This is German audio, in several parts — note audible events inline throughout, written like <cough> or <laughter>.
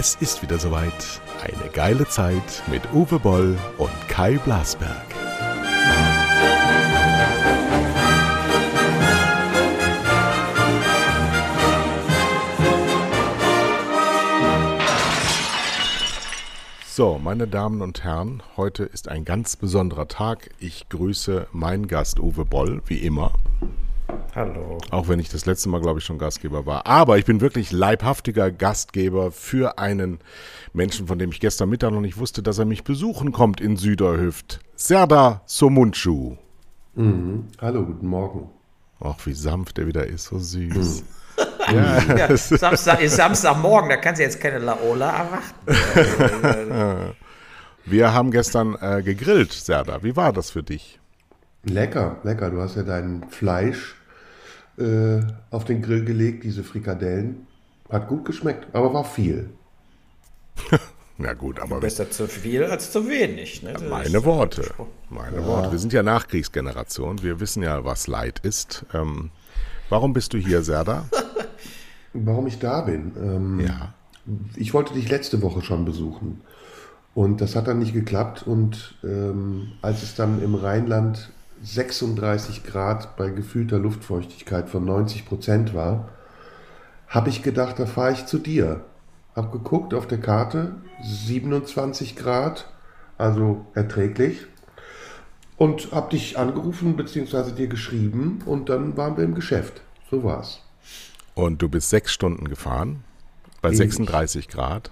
Es ist wieder soweit. Eine geile Zeit mit Uwe Boll und Kai Blasberg. So, meine Damen und Herren, heute ist ein ganz besonderer Tag. Ich grüße meinen Gast Uwe Boll, wie immer. Hallo. Auch wenn ich das letzte Mal, glaube ich, schon Gastgeber war. Aber ich bin wirklich leibhaftiger Gastgeber für einen Menschen, von dem ich gestern Mittag noch nicht wusste, dass er mich besuchen kommt in Süderhüft. Serda Somunchu. Mhm. Hallo, guten Morgen. Ach, wie sanft er wieder ist, so süß. Mhm. <laughs> Ja, ja <laughs> Samstag ist Samstagmorgen, da kannst du jetzt keine Laola erwarten. <laughs> Wir haben gestern äh, gegrillt, Serda. Wie war das für dich? Lecker, lecker. Du hast ja dein Fleisch äh, auf den Grill gelegt, diese Frikadellen. Hat gut geschmeckt, aber war viel. <laughs> Na gut, aber. Besser zu viel als zu wenig. Ne? Meine Worte. Meine ja. Worte. Wir sind ja Nachkriegsgeneration. Wir wissen ja, was Leid ist. Ähm, warum bist du hier, Serda? <laughs> Warum ich da bin? Ähm, ja. Ich wollte dich letzte Woche schon besuchen. Und das hat dann nicht geklappt. Und ähm, als es dann im Rheinland 36 Grad bei gefühlter Luftfeuchtigkeit von 90 Prozent war, habe ich gedacht, da fahre ich zu dir. Habe geguckt auf der Karte, 27 Grad, also erträglich. Und habe dich angerufen bzw. dir geschrieben und dann waren wir im Geschäft. So war's. Und du bist sechs Stunden gefahren bei Ewig. 36 Grad?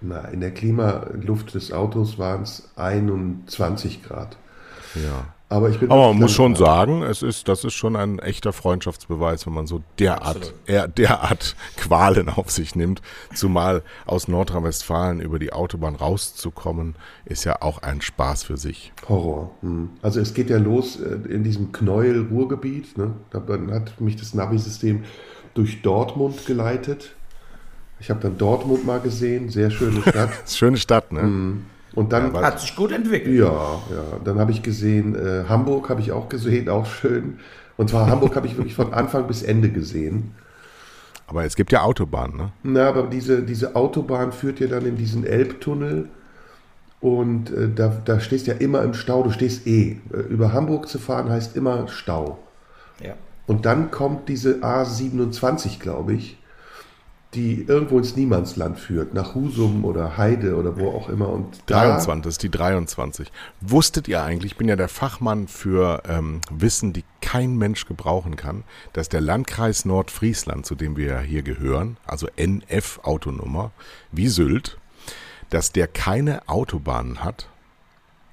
Na, in der Klimaluft des Autos waren es 21 Grad. Ja. Aber, ich bin Aber man muss schon sagen, es ist, das ist schon ein echter Freundschaftsbeweis, wenn man so derart, er, derart <laughs> Qualen auf sich nimmt. Zumal aus Nordrhein-Westfalen über die Autobahn rauszukommen, ist ja auch ein Spaß für sich. Horror. Hm. Also es geht ja los äh, in diesem Knäuel-Ruhrgebiet. Ne? Da hat mich das Navi-System durch Dortmund geleitet. Ich habe dann Dortmund mal gesehen, sehr schöne Stadt. <laughs> schöne Stadt, ne? Hm. Und dann ja, hat sich gut entwickelt. Ja, ja. Dann habe ich gesehen, äh, Hamburg habe ich auch gesehen, auch schön. Und zwar Hamburg habe ich wirklich von Anfang bis Ende gesehen. Aber es gibt ja Autobahnen, ne? Na, aber diese, diese Autobahn führt ja dann in diesen Elbtunnel. Und äh, da, da stehst du ja immer im Stau, du stehst eh. Äh, über Hamburg zu fahren heißt immer Stau. Ja. Und dann kommt diese A27, glaube ich die irgendwo ins Niemandsland führt, nach Husum oder Heide oder wo auch immer. Und 23, das ist die 23. Wusstet ihr eigentlich, ich bin ja der Fachmann für ähm, Wissen, die kein Mensch gebrauchen kann, dass der Landkreis Nordfriesland, zu dem wir ja hier gehören, also NF-Autonummer, wie Sylt, dass der keine Autobahnen hat.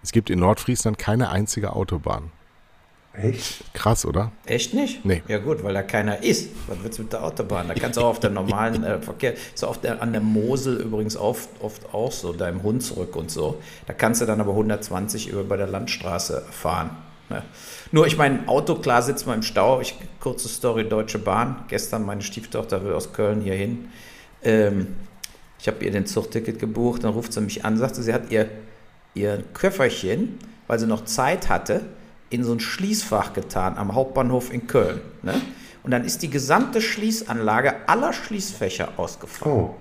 Es gibt in Nordfriesland keine einzige Autobahn. Echt? Krass, oder? Echt nicht? Nee. Ja gut, weil da keiner ist. Was wird's mit der Autobahn? Da kannst du auch auf der normalen äh, Verkehr, ist auch der, an der Mosel übrigens oft, oft auch so, da im Hunsrück und so. Da kannst du dann aber 120 über bei der Landstraße fahren. Ne? Nur, ich meine, Auto, klar sitzt man im Stau. Ich, kurze Story, Deutsche Bahn. Gestern meine Stieftochter will aus Köln hier hin. Ähm, ich habe ihr den Zugticket gebucht, dann ruft sie mich an, sagte, sie hat ihr, ihr Köfferchen, weil sie noch Zeit hatte, in so ein Schließfach getan am Hauptbahnhof in Köln. Ne? Und dann ist die gesamte Schließanlage aller Schließfächer ausgefallen. Oh.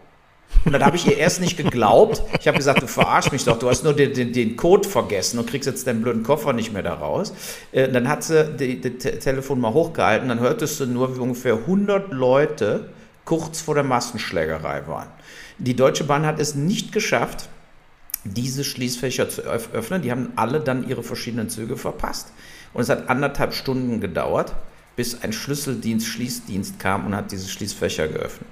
Und dann habe ich ihr erst nicht geglaubt. Ich habe gesagt, du verarsch mich doch, du hast nur den, den, den, Code vergessen und kriegst jetzt deinen blöden Koffer nicht mehr da raus. Äh, dann hat sie das Telefon mal hochgehalten, dann hörtest du nur, wie ungefähr 100 Leute kurz vor der Massenschlägerei waren. Die Deutsche Bahn hat es nicht geschafft, diese Schließfächer zu öffnen. Die haben alle dann ihre verschiedenen Züge verpasst. Und es hat anderthalb Stunden gedauert, bis ein Schlüsseldienst, kam und hat diese Schließfächer geöffnet.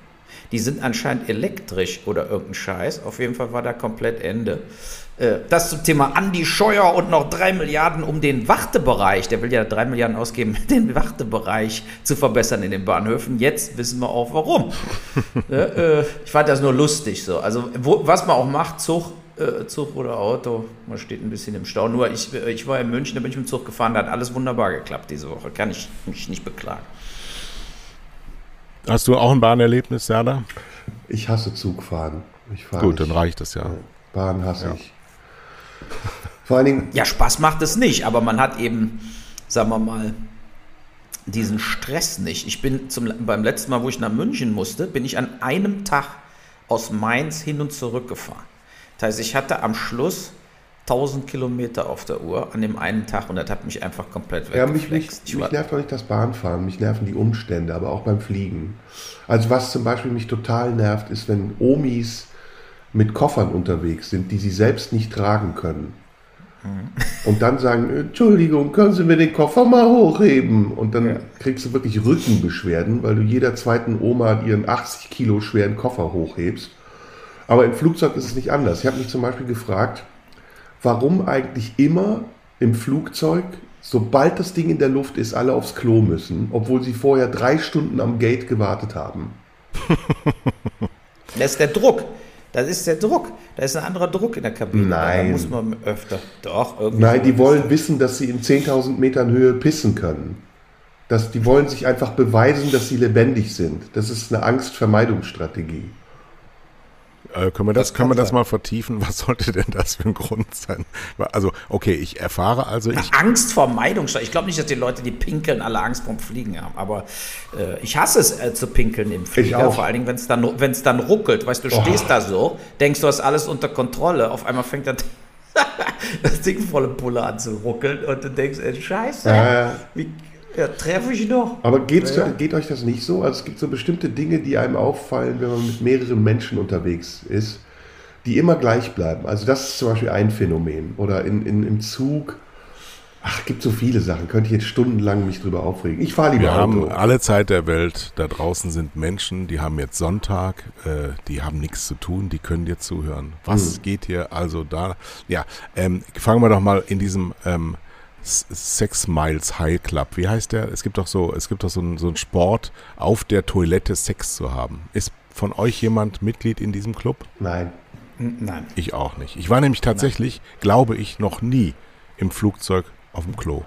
Die sind anscheinend elektrisch oder irgendein Scheiß. Auf jeden Fall war da komplett Ende. Äh, das zum Thema Andi Scheuer und noch drei Milliarden, um den Wartebereich, der will ja drei Milliarden ausgeben, <laughs> den Wartebereich zu verbessern in den Bahnhöfen. Jetzt wissen wir auch warum. <laughs> Äh, ich fand das nur lustig so. Also, was man auch macht, Zug äh, Zug oder Auto. Man steht ein bisschen im Stau. Nur ich, ich war in München, da bin ich mit dem Zug gefahren, da hat alles wunderbar geklappt diese Woche. Kann ich mich nicht beklagen. Hast du auch ein Bahnerlebnis, Serda? Ich hasse Zugfahren. Gut, dann reicht das ja. Bahn hasse Ja. ich. Vor allen Dingen, Ja, Spaß macht es nicht, aber man hat eben, sagen wir mal, diesen Stress nicht. Ich bin zum, beim letzten Mal, wo ich nach München musste, bin ich an einem Tag aus Mainz hin und zurück gefahren. Das heißt, ich hatte am Schluss 1000 Kilometer auf der Uhr an dem einen Tag und das hat mich einfach komplett Ja, mich, mich, mich nervt auch nicht das Bahnfahren, mich nerven die Umstände, aber auch beim Fliegen. Also was zum Beispiel mich total nervt, ist, wenn Omis mit Koffern unterwegs sind, die sie selbst nicht tragen können. Und dann sagen, Entschuldigung, können Sie mir den Koffer mal hochheben? Und dann Ja. kriegst du wirklich Rückenbeschwerden, weil du jeder zweiten Oma ihren 80 Kilo schweren Koffer hochhebst. Aber im Flugzeug ist es nicht anders. Ich habe mich zum Beispiel gefragt, warum eigentlich immer im Flugzeug, sobald das Ding in der Luft ist, alle aufs Klo müssen, obwohl sie vorher drei Stunden am Gate gewartet haben. <laughs> Das ist der Druck. Das ist der Druck. Da ist ein anderer Druck in der Kabine. Nein. Da muss man öfter. Doch, irgendwie. Nein, die wollen das. wissen, dass sie in 10.000 Metern Höhe pissen können. Das, die wollen sich einfach beweisen, dass sie lebendig sind. Das ist eine Angstvermeidungsstrategie. Äh, können wir das, Das können wir das sein. mal vertiefen? Was sollte denn das für ein Grund sein? Also, okay, ich erfahre also, ich, Angstvermeidung. Ich glaube nicht, dass die Leute, die pinkeln, alle Angst vorm Fliegen haben. Aber äh, ich hasse es äh, zu pinkeln im Flieger. Vor allen Dingen, wenn es dann, wenn's dann ruckelt. Weißt du, du stehst da so, denkst, du hast alles unter Kontrolle. Auf einmal fängt dann <laughs> das Ding volle Pulle an zu ruckeln. Und du denkst, ey, scheiße, Ja. wie ja, treffe ich noch? Aber geht's, Ja, ja. geht euch das nicht so? Also es gibt so bestimmte Dinge, die einem auffallen, wenn man mit mehreren Menschen unterwegs ist, die immer gleich bleiben. Also das ist zum Beispiel ein Phänomen. Oder in, in, im Zug. Ach, gibt so viele Sachen. Könnte ich jetzt stundenlang mich drüber aufregen. Ich fahre lieber wir haben Auto. alle Zeit der Welt. Da draußen sind Menschen, die haben jetzt Sonntag, äh, die haben nichts zu tun, die können dir zuhören. Was Hm. geht hier also da? Ja, ähm, fangen wir doch mal in diesem ähm, Sex Miles High Club. Wie heißt der? Es gibt doch so, es gibt doch so einen so einen Sport, auf der Toilette Sex zu haben. Ist von euch jemand Mitglied in diesem Club? Nein. Nein. Ich auch nicht. Ich war nämlich tatsächlich, glaube ich, noch nie im Flugzeug auf dem Klo.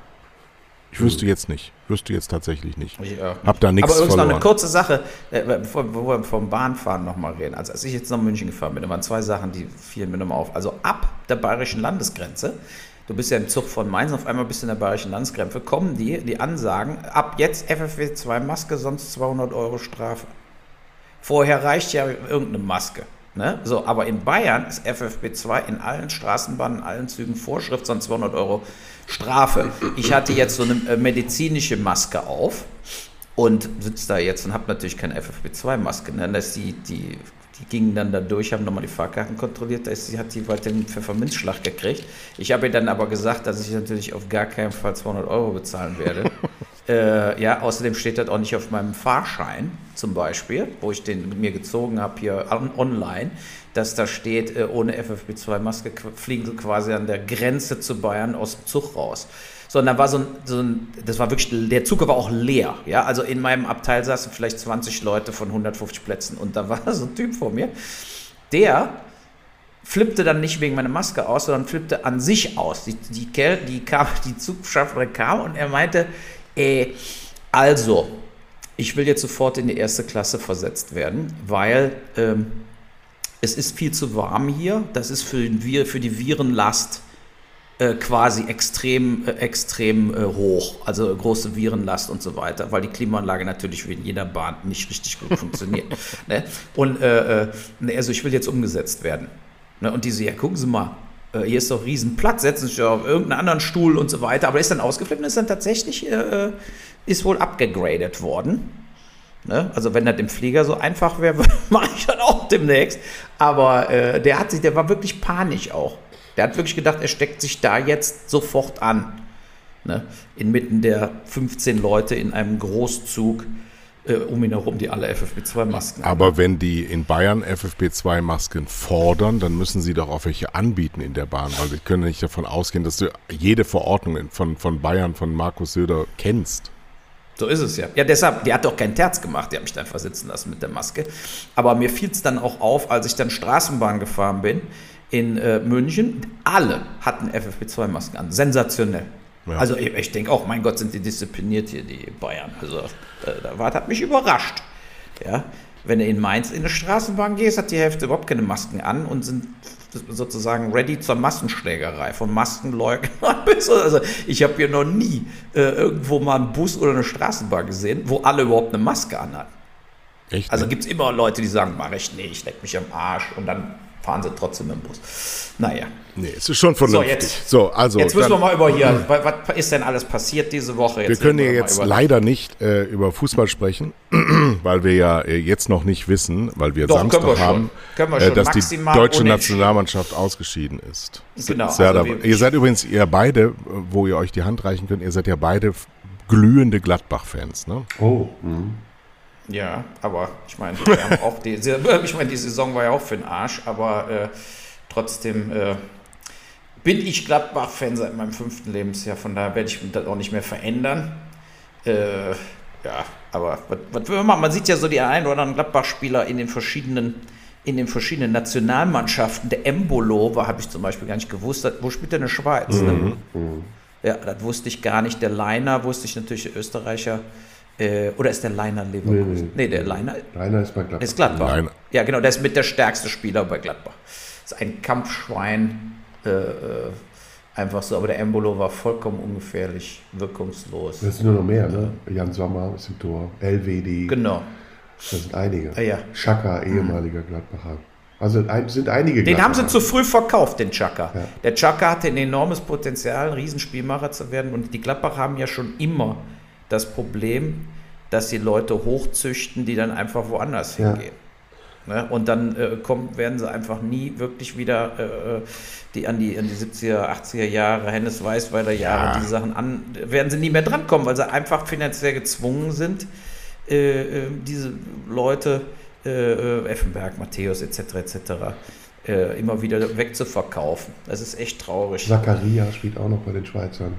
Ich wüsste jetzt nicht. Wüsste jetzt tatsächlich nicht. Ich, äh, Hab da nichts Aber übrigens noch verloren. eine kurze Sache, äh, bevor wo wir vom Bahnfahren nochmal reden. Also als ich jetzt nach München gefahren bin, da waren zwei Sachen, die fielen mir nochmal auf. Also ab der bayerischen Landesgrenze, du bist ja im Zug von Mainz, auf einmal bist du in der bayerischen Landesgrenze, kommen die, die Ansagen, ab jetzt FFP2 Maske, sonst 200 Euro Strafe. Vorher reicht ja irgendeine Maske. Ne? So, aber in Bayern ist FFP2 in allen Straßenbahnen, in allen Zügen Vorschrift, sonst 200 Euro Strafe. Ich hatte jetzt so eine äh, medizinische Maske auf und sitze da jetzt und habe natürlich keine FFP2-Maske. Ne? Das ist die, die, die gingen dann da durch, haben nochmal die Fahrkarten kontrolliert. Da ist, sie hat die bald den Pfefferminzschlag gekriegt. Ich habe ihr dann aber gesagt, dass ich natürlich auf gar keinen Fall 200 Euro bezahlen werde. <laughs> Äh, ja, außerdem steht das auch nicht auf meinem Fahrschein zum Beispiel, wo ich den mir gezogen habe hier on, online, dass da steht, äh, ohne FFP2-Maske qu- fliegen sie quasi an der Grenze zu Bayern aus dem Zug raus. So, und da war so ein, so ein, das war wirklich, der Zug war auch leer, ja, also in meinem Abteil saßen vielleicht 20 Leute von 150 Plätzen und da <laughs> war so ein Typ vor mir, der flippte dann nicht wegen meiner Maske aus, sondern flippte an sich aus. Die, die, Kerl- die, kam, <laughs> die Zugschaffnerin kam und er meinte, äh, also, ich will jetzt sofort in die erste Klasse versetzt werden, weil ähm, es ist viel zu warm hier. Das ist für, für die Virenlast quasi extrem, äh, extrem äh, hoch. Also große Virenlast und so weiter, weil die Klimaanlage natürlich wie in jeder Bahn nicht richtig gut funktioniert. <laughs> Ne? Und äh, äh, ne, also ich will jetzt umgesetzt werden. Ne? Und die so, ja, gucken Sie mal, äh, hier ist doch Riesenplatz, setzen Sie sich auf irgendeinen anderen Stuhl und so weiter. Aber ist dann ausgeflippt und ist dann tatsächlich, äh, äh, ist wohl abgegradet worden. Ne? Also wenn das im Flieger so einfach wäre, <laughs> mache ich das auch demnächst. Aber äh, der hat sich, der war wirklich panisch auch. Der hat wirklich gedacht, er steckt sich da jetzt sofort an. Ne? Inmitten der 15 Leute in einem Großzug äh, um ihn herum, die alle FFP2-Masken haben. Aber wenn die in Bayern FFP2-Masken fordern, dann müssen sie doch auch welche anbieten in der Bahn, weil sie können nicht davon ausgehen, dass du jede Verordnung von, von Bayern, von Markus Söder kennst. So ist es ja. Ja, deshalb, die hat doch keinen Terz gemacht, die hat mich dann versitzen lassen mit der Maske. Aber mir fiel es dann auch auf, als ich dann Straßenbahn gefahren bin in äh, München, alle hatten FFP2-Masken an. Sensationell. Ja. Also ich, ich denke auch, mein Gott, sind die diszipliniert hier, die Bayern. Also äh, da war, hat mich überrascht. Ja, wenn du in Mainz in eine Straßenbahn gehst, hat die Hälfte überhaupt keine Masken an und sind sozusagen ready zur Massenschlägerei. Von Maskenleugner <laughs> bis, also ich habe hier noch nie äh, irgendwo mal einen Bus oder eine Straßenbahn gesehen, wo alle überhaupt eine Maske anhatten. Echt, also ne? gibt es immer Leute, die sagen, mach ich nicht, ich leck mich am Arsch und dann fahren sie trotzdem im Bus. Naja. Nee, es ist schon vernünftig. jetzt- so, also Jetzt müssen wir dann- mal über hier, was, was ist denn alles passiert diese Woche? Wir Jetzt können ja jetzt über- leider nicht äh, über Fußball sprechen, <clears throat> weil wir ja äh, jetzt noch nicht wissen, weil wir Doch, Samstag können wir schon. haben, Können wir äh, schon. dass die deutsche. Nationalmannschaft ausgeschieden ist. Genau, Sehr also wir- ihr seid übrigens, ihr beide, äh, wo ihr euch die Hand reichen könnt, ihr seid ja beide glühende Gladbach-Fans, ne? Oh, hm. Ja, aber ich meine, wir haben <laughs> auch die, <laughs> ich meine, die Saison war ja auch für den Arsch, aber äh, trotzdem äh, bin ich Gladbach-Fan seit meinem fünften Lebensjahr, von daher werde ich das auch nicht mehr verändern. Äh, ja, aber was, will man machen? Man sieht ja so die einen oder anderen Gladbach-Spieler in den verschiedenen in den verschiedenen Nationalmannschaften. Der Embolo war, habe ich zum Beispiel gar nicht gewusst, wo spielt der in der Schweiz? Ne? Ja, das wusste ich gar nicht. Der Leiner wusste ich natürlich, der Österreicher. Äh, oder ist der Leiner Leverkusen? Nee, Nee, nee. der Leiner Rainer ist bei Gladbach. ist Gladbach. Leiner. Ja, genau, der ist mit der stärkste Spieler bei Gladbach. Ist ein Kampfschwein. Äh, äh, einfach so, aber der Embolo war vollkommen ungefährlich, wirkungslos. Das sind nur noch mehr, ne? Jan Sommer ist im Tor, LWD, Genau. das sind einige. Ah, ja. Schaka, ehemaliger Gladbacher. Also sind einige Den haben sie Gladbacher. zu früh verkauft, den Chaka. Ja. Der Chaka hatte ein enormes Potenzial, ein Riesenspielmacher zu werden. Und die Gladbach haben ja schon immer das Problem, dass sie Leute hochzüchten, die dann einfach woanders Ja. hingehen. Ne? Und dann äh, kommen, werden sie einfach nie wirklich wieder äh, die, an, die, an die 70er, 80er Jahre, Hennes Weißweiler Jahre, Ja. diese Sachen an, werden sie nie mehr drankommen, weil sie einfach finanziell gezwungen sind, äh, äh, diese Leute, äh, äh, Effenberg, Matthäus etc. etc. Äh, immer wieder wegzuverkaufen. Das ist echt traurig. Zakaria spielt auch noch bei den Schweizern.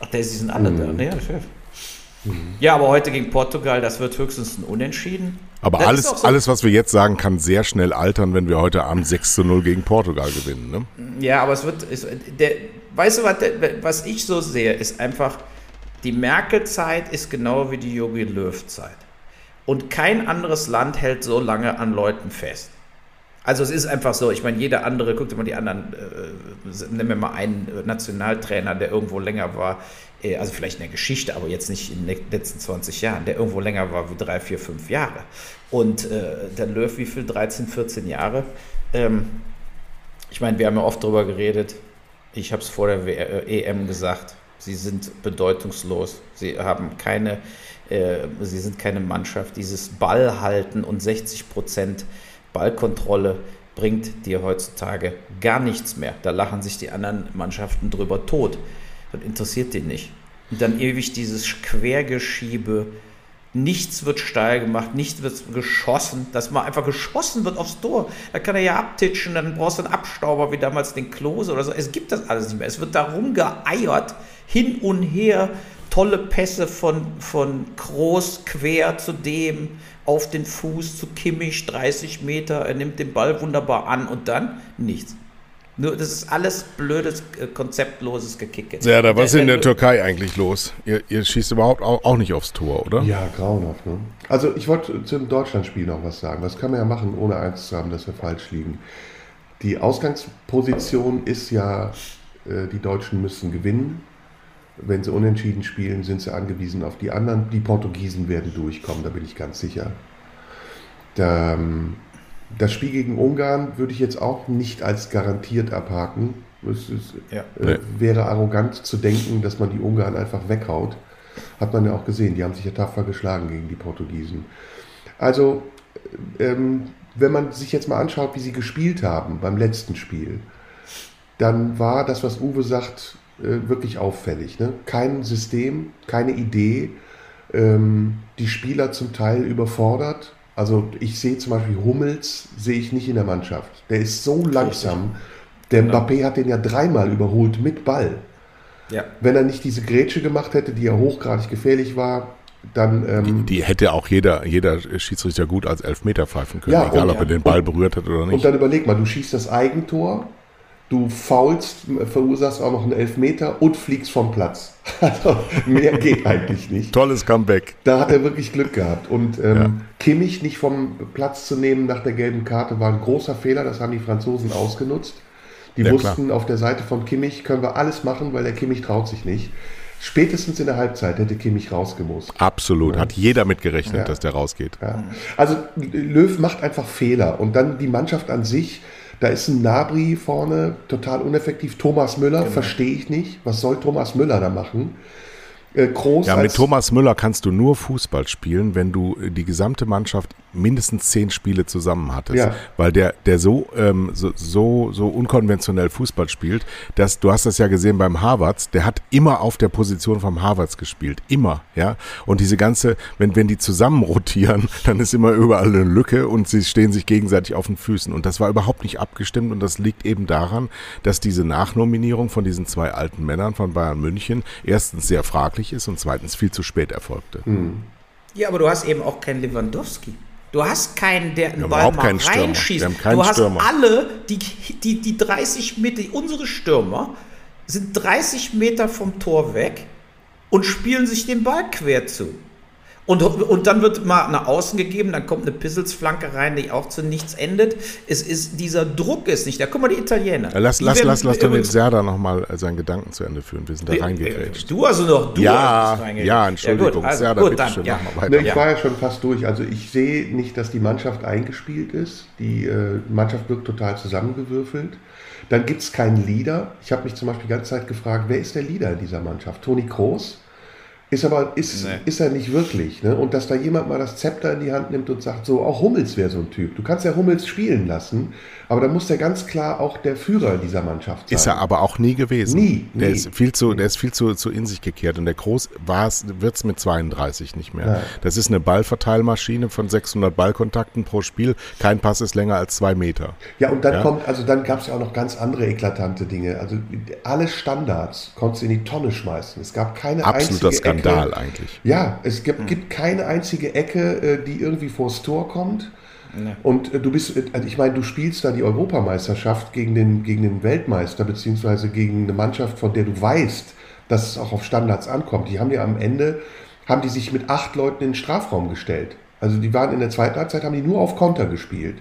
Ach, der, die sind alle Mhm. da. Ja, das hilft. ja, aber heute gegen Portugal, das wird höchstens ein Unentschieden. Aber Das ist alles, so- alles, was wir jetzt sagen, kann sehr schnell altern, wenn wir heute Abend 6 zu 0 gegen Portugal gewinnen. Ne? Ja, aber es wird. Es, der, weißt du, was, der, was ich so sehe, ist einfach, die Merkel-Zeit ist genau wie die Jogi Löw-Zeit. Und kein anderes Land hält so lange an Leuten fest. Also es ist einfach so, ich meine, jeder andere, guckt mal die anderen, äh, nehmen wir mal einen Nationaltrainer, der irgendwo länger war, äh, also vielleicht in der Geschichte, aber jetzt nicht in den letzten 20 Jahren, der irgendwo länger war wie drei, vier, fünf Jahre. Und äh, der Löw, wie viel? 13, 14 Jahre. Ähm, ich meine, wir haben ja oft darüber geredet. Ich habe es vor der W- äh, EM gesagt. Sie sind bedeutungslos. Sie haben keine, äh, sie sind keine Mannschaft. Dieses Ballhalten und 60 Prozent Ballkontrolle bringt dir heutzutage gar nichts mehr. Da lachen sich die anderen Mannschaften drüber tot. Das interessiert die nicht. Und dann ewig dieses Quergeschiebe. Nichts wird steil gemacht, nichts wird geschossen, dass mal einfach geschossen wird aufs Tor. Da kann er ja abtitschen, dann brauchst du einen Abstauber wie damals den Klose oder so. Es gibt das alles nicht mehr. Es wird da rumgeeiert, hin und her, tolle Pässe von, von Groß quer zu dem, auf den Fuß zu Kimmich, 30 Meter, er nimmt den Ball wunderbar an und dann nichts. Nur, das ist alles blödes, äh, konzeptloses Gekicke. Ja, da was ist in der Lö- Türkei eigentlich los? Ihr, ihr schießt überhaupt auch, auch nicht aufs Tor, oder? Ja, grauenhaft. Ne? Also ich wollte zum Deutschlandspiel noch was sagen. Das kann man ja machen, ohne Angst zu haben, dass wir falsch liegen. Die Ausgangsposition ist ja, äh, die Deutschen müssen gewinnen. Wenn sie unentschieden spielen, sind sie angewiesen auf die anderen. Die Portugiesen werden durchkommen, da bin ich ganz sicher. Da, ähm, das Spiel gegen Ungarn würde ich jetzt auch nicht als garantiert abhaken. Es ist, Ja. äh, wäre arrogant zu denken, dass man die Ungarn einfach weghaut. Hat man ja auch gesehen, die haben sich ja tapfer geschlagen gegen die Portugiesen. Also, ähm, wenn man sich jetzt mal anschaut, wie sie gespielt haben beim letzten Spiel, dann war das, was Uwe sagt, äh, wirklich auffällig. Ne? Kein System, keine Idee, ähm, die Spieler zum Teil überfordert. Also ich sehe zum Beispiel Hummels, sehe ich nicht in der Mannschaft. Der ist so langsam. Der Genau. Mbappé hat den ja dreimal überholt mit Ball. Ja. Wenn er nicht diese Grätsche gemacht hätte, die ja hochgradig gefährlich war, dann ähm, Die hätte auch jeder, jeder Schiedsrichter gut als Elfmeter pfeifen können, Ja, egal und- ob er den Ball berührt hat oder Und nicht. dann überleg mal, du schießt das Eigentor, du faulst, verursachst auch noch einen Elfmeter und fliegst vom Platz. <laughs> Also mehr geht eigentlich nicht. Tolles Comeback. Da hat er wirklich Glück gehabt. Und ähm, Ja. Kimmich nicht vom Platz zu nehmen nach der gelben Karte war ein großer Fehler. Das haben die Franzosen ausgenutzt. Die Ja, wussten, auf der Seite von Kimmich können wir alles machen, weil der Kimmich traut sich nicht. Spätestens in der Halbzeit hätte Kimmich rausgemusst. Absolut. Hat jeder mitgerechnet, Ja. dass der rausgeht. Ja. Also Löw macht einfach Fehler und dann die Mannschaft an sich. Da ist ein Nabri vorne, total uneffektiv. Thomas Müller, verstehe ich nicht. Was soll Thomas Müller da machen? Äh, Groß Ja, mit Thomas Müller kannst du nur Fußball spielen, wenn du die gesamte Mannschaft mindestens zehn Spiele zusammen hattest. Ja. Weil der, der so, ähm, so, so, so unkonventionell Fußball spielt, dass du hast das ja gesehen beim Harvards, der hat immer auf der Position vom Harvards gespielt. Immer, ja. Und diese ganze, wenn, wenn die zusammen rotieren, <laughs> dann ist immer überall eine Lücke und sie stehen sich gegenseitig auf den Füßen. Und das war überhaupt nicht abgestimmt und das liegt eben daran, dass diese Nachnominierung von diesen zwei alten Männern von Bayern München erstens sehr fraglich ist und zweitens viel zu spät erfolgte. Ja, aber du hast eben auch keinen Lewandowski. Du hast keinen, der einen Ball mal reinschießt. Du hast Stürmer. alle, die, die, die 30 Meter, unsere Stürmer sind 30 Meter vom Tor weg und spielen sich den Ball quer zu. Und, und dann wird mal nach außen gegeben, dann kommt eine Pisselsflanke rein, die auch zu nichts endet. Es ist, dieser Druck ist nicht da. Guck mal, die Italiener. Äh, Lass, Die lass, lass, lass doch den Serda nochmal seinen Gedanken zu Ende führen. Wir sind da reingegrätscht. Du also noch, du Ja, hast ja, Entschuldigung. also Serda, gut, bitte dann, schön, ja. mach mal Ne, weiter. ich war ja schon fast durch. Also ich sehe nicht, dass die Mannschaft eingespielt ist. Die äh, Mannschaft wirkt total zusammengewürfelt. Dann gibt es keinen Leader. Ich habe mich zum Beispiel die ganze Zeit gefragt, wer ist der Leader in dieser Mannschaft? Toni Kroos? Ist aber ist, Nee. ist er nicht wirklich. Ne? Und dass da jemand mal das Zepter in die Hand nimmt und sagt, so, auch Hummels wäre so ein Typ. Du kannst ja Hummels spielen lassen, aber dann muss der ganz klar auch der Führer dieser Mannschaft sein. Ist er aber auch nie gewesen. Nie, Der nie. ist viel zu, der ist viel zu, zu in sich gekehrt und der Groß wird es mit 32 nicht mehr. Ja. Das ist eine Ballverteilmaschine von 600 Ballkontakten pro Spiel. Kein Pass ist länger als zwei Meter. Ja, und dann Ja. kommt, also dann gab es ja auch noch ganz andere eklatante Dinge. Also alle Standards konntest du in die Tonne schmeißen. Es gab keine Absoluter einzige Skandal Ecke. eigentlich. Ja, es gibt, gibt keine einzige Ecke, äh, die irgendwie vors Tor kommt. Und äh, du bist, äh, also ich meine, du spielst da die Europameisterschaft gegen den, gegen den Weltmeister, beziehungsweise gegen eine Mannschaft, von der du weißt, dass es auch auf Standards ankommt. Die haben ja am Ende, haben die sich mit acht Leuten in den Strafraum gestellt. Also die waren in der zweiten Halbzeit, haben die nur auf Konter gespielt.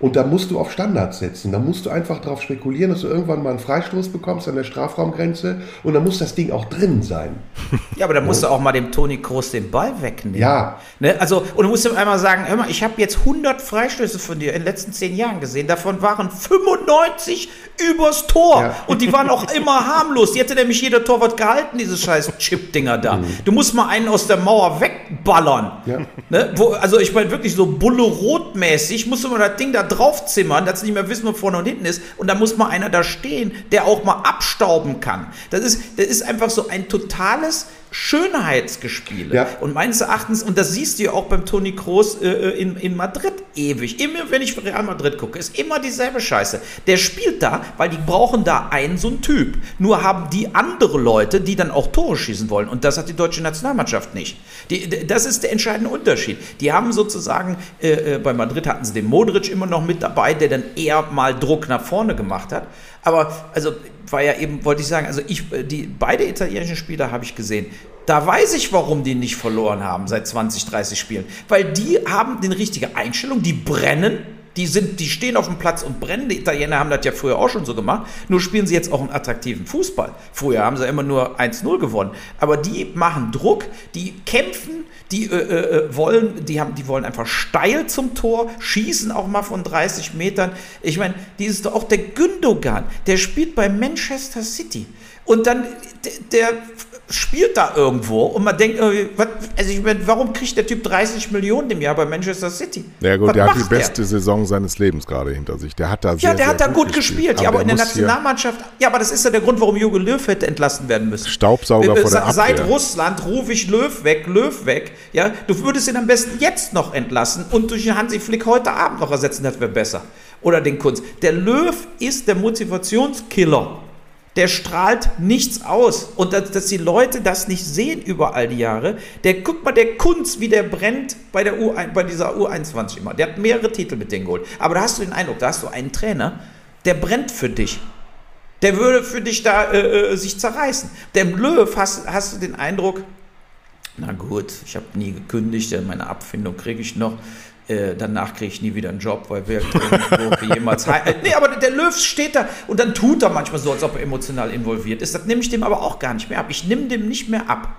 Und da musst du auf Standards setzen. Da musst du einfach darauf spekulieren, dass du irgendwann mal einen Freistoß bekommst an der Strafraumgrenze und dann muss das Ding auch drin sein. <laughs> Ja, aber da musst du auch mal dem Toni Kroos den Ball wegnehmen. Ja. Ne? Also, und du musst ihm einmal sagen, hör mal, ich habe jetzt 100 Freistöße von dir in den letzten 10 Jahren gesehen. Davon waren 95 übers Tor. Ja. Und die waren auch immer <laughs> harmlos. Die hätte nämlich jeder Torwart gehalten, diese scheiß Chip-Dinger da. Du musst mal einen aus der Mauer wegballern. Ja. Ne? Wo, also ich meine wirklich so Bulle-Rot-mäßig, musst du mal das Ding da draufzimmern, dass sie nicht mehr wissen, wo vorne und hinten ist. Und da muss mal einer da stehen, der auch mal abstauben kann. Das ist, das ist einfach so ein totales Schönheitsgespiele. Ja. Und meines Erachtens, und das siehst du ja auch beim Toni Kroos äh, in, in Madrid ewig, immer wenn ich für Real Madrid gucke, ist immer dieselbe Scheiße. Der spielt da, weil die brauchen da einen so einen Typ. Nur haben die andere Leute, die dann auch Tore schießen wollen. Und das hat die deutsche Nationalmannschaft nicht. Die, das ist der entscheidende Unterschied. Die haben sozusagen, äh, äh, bei Madrid hatten sie den Modric immer noch mit dabei, der dann eher mal Druck nach vorne gemacht hat. Aber, also, war ja eben, wollte ich sagen, also ich, äh, die beide italienischen Spieler habe ich gesehen. Da weiß ich, warum die nicht verloren haben seit 20, 30 Spielen. Weil die haben die richtige Einstellung, die brennen, die, sind, die stehen auf dem Platz und brennen. Die Italiener haben das ja früher auch schon so gemacht. Nur spielen sie jetzt auch einen attraktiven Fußball. Früher haben sie immer nur 1-0 gewonnen. Aber die machen Druck, die kämpfen, die äh, äh, wollen, die haben, die wollen einfach steil zum Tor, schießen auch mal von 30 Metern. Ich meine, die ist doch auch der Gündogan, der spielt bei Manchester City. Und dann, der, der spielt da irgendwo und man denkt, was, also ich meine, warum kriegt der Typ 30 Millionen im Jahr bei Manchester City? Ja gut, Was der hat die beste Saison seines Lebens gerade hinter sich. Der hat da sehr, Ja, der sehr hat da gut gespielt, ja, aber in der Nationalmannschaft, ja, aber das ist ja der Grund, warum Jogi Löw hätte entlassen werden müssen. Staubsauger Äh, vor der se- Seit Abwehr. Russland rufe ich Löw weg, Löw weg. Ja, du würdest ihn am besten jetzt noch entlassen und durch den Hansi Flick heute Abend noch ersetzen, das wäre besser. Oder den Kunst. Der Löw ist der Motivationskiller. Der strahlt nichts aus. Und dass, dass die Leute das nicht sehen über all die Jahre. Der, guck mal, der Kunz, wie der brennt bei, der U, bei dieser U21 immer. Der hat mehrere Titel mit denen geholt. Aber da hast du den Eindruck, da hast du einen Trainer, der brennt für dich. Der würde für dich da äh, äh, sich zerreißen. Dem Löw hast, hast du den Eindruck, na gut, ich habe nie gekündigt, meine Abfindung kriege ich noch. Äh, danach kriege ich nie wieder einen Job, weil wir jemals. <laughs> Nee, aber der Löw steht da und dann tut er manchmal so, als ob er emotional involviert ist. Das nehme ich dem aber auch gar nicht mehr ab. Ich nehme dem nicht mehr ab,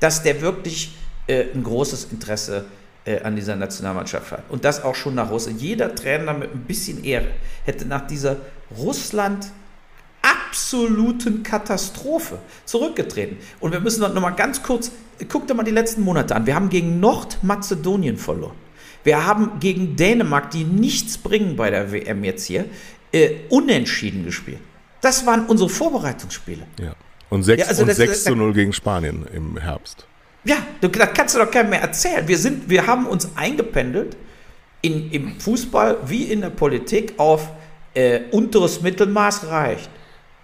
dass der wirklich äh, ein großes Interesse äh, an dieser Nationalmannschaft hat. Und das auch schon nach Russland. Jeder Trainer mit ein bisschen Ehre hätte nach dieser Russland absoluten Katastrophe zurückgetreten. Und wir müssen noch mal ganz kurz, guck dir mal die letzten Monate an. Wir haben gegen Nordmazedonien verloren. Wir haben gegen Dänemark, die nichts bringen bei der WM jetzt hier, äh, unentschieden gespielt. Das waren unsere Vorbereitungsspiele. Ja. Und 6, ja, also und 6 zu 0 gegen Spanien im Herbst. Ja, da kannst du doch keinem mehr erzählen. Wir, sind, wir haben uns eingependelt in, im Fußball wie in der Politik auf äh, unteres Mittelmaß reicht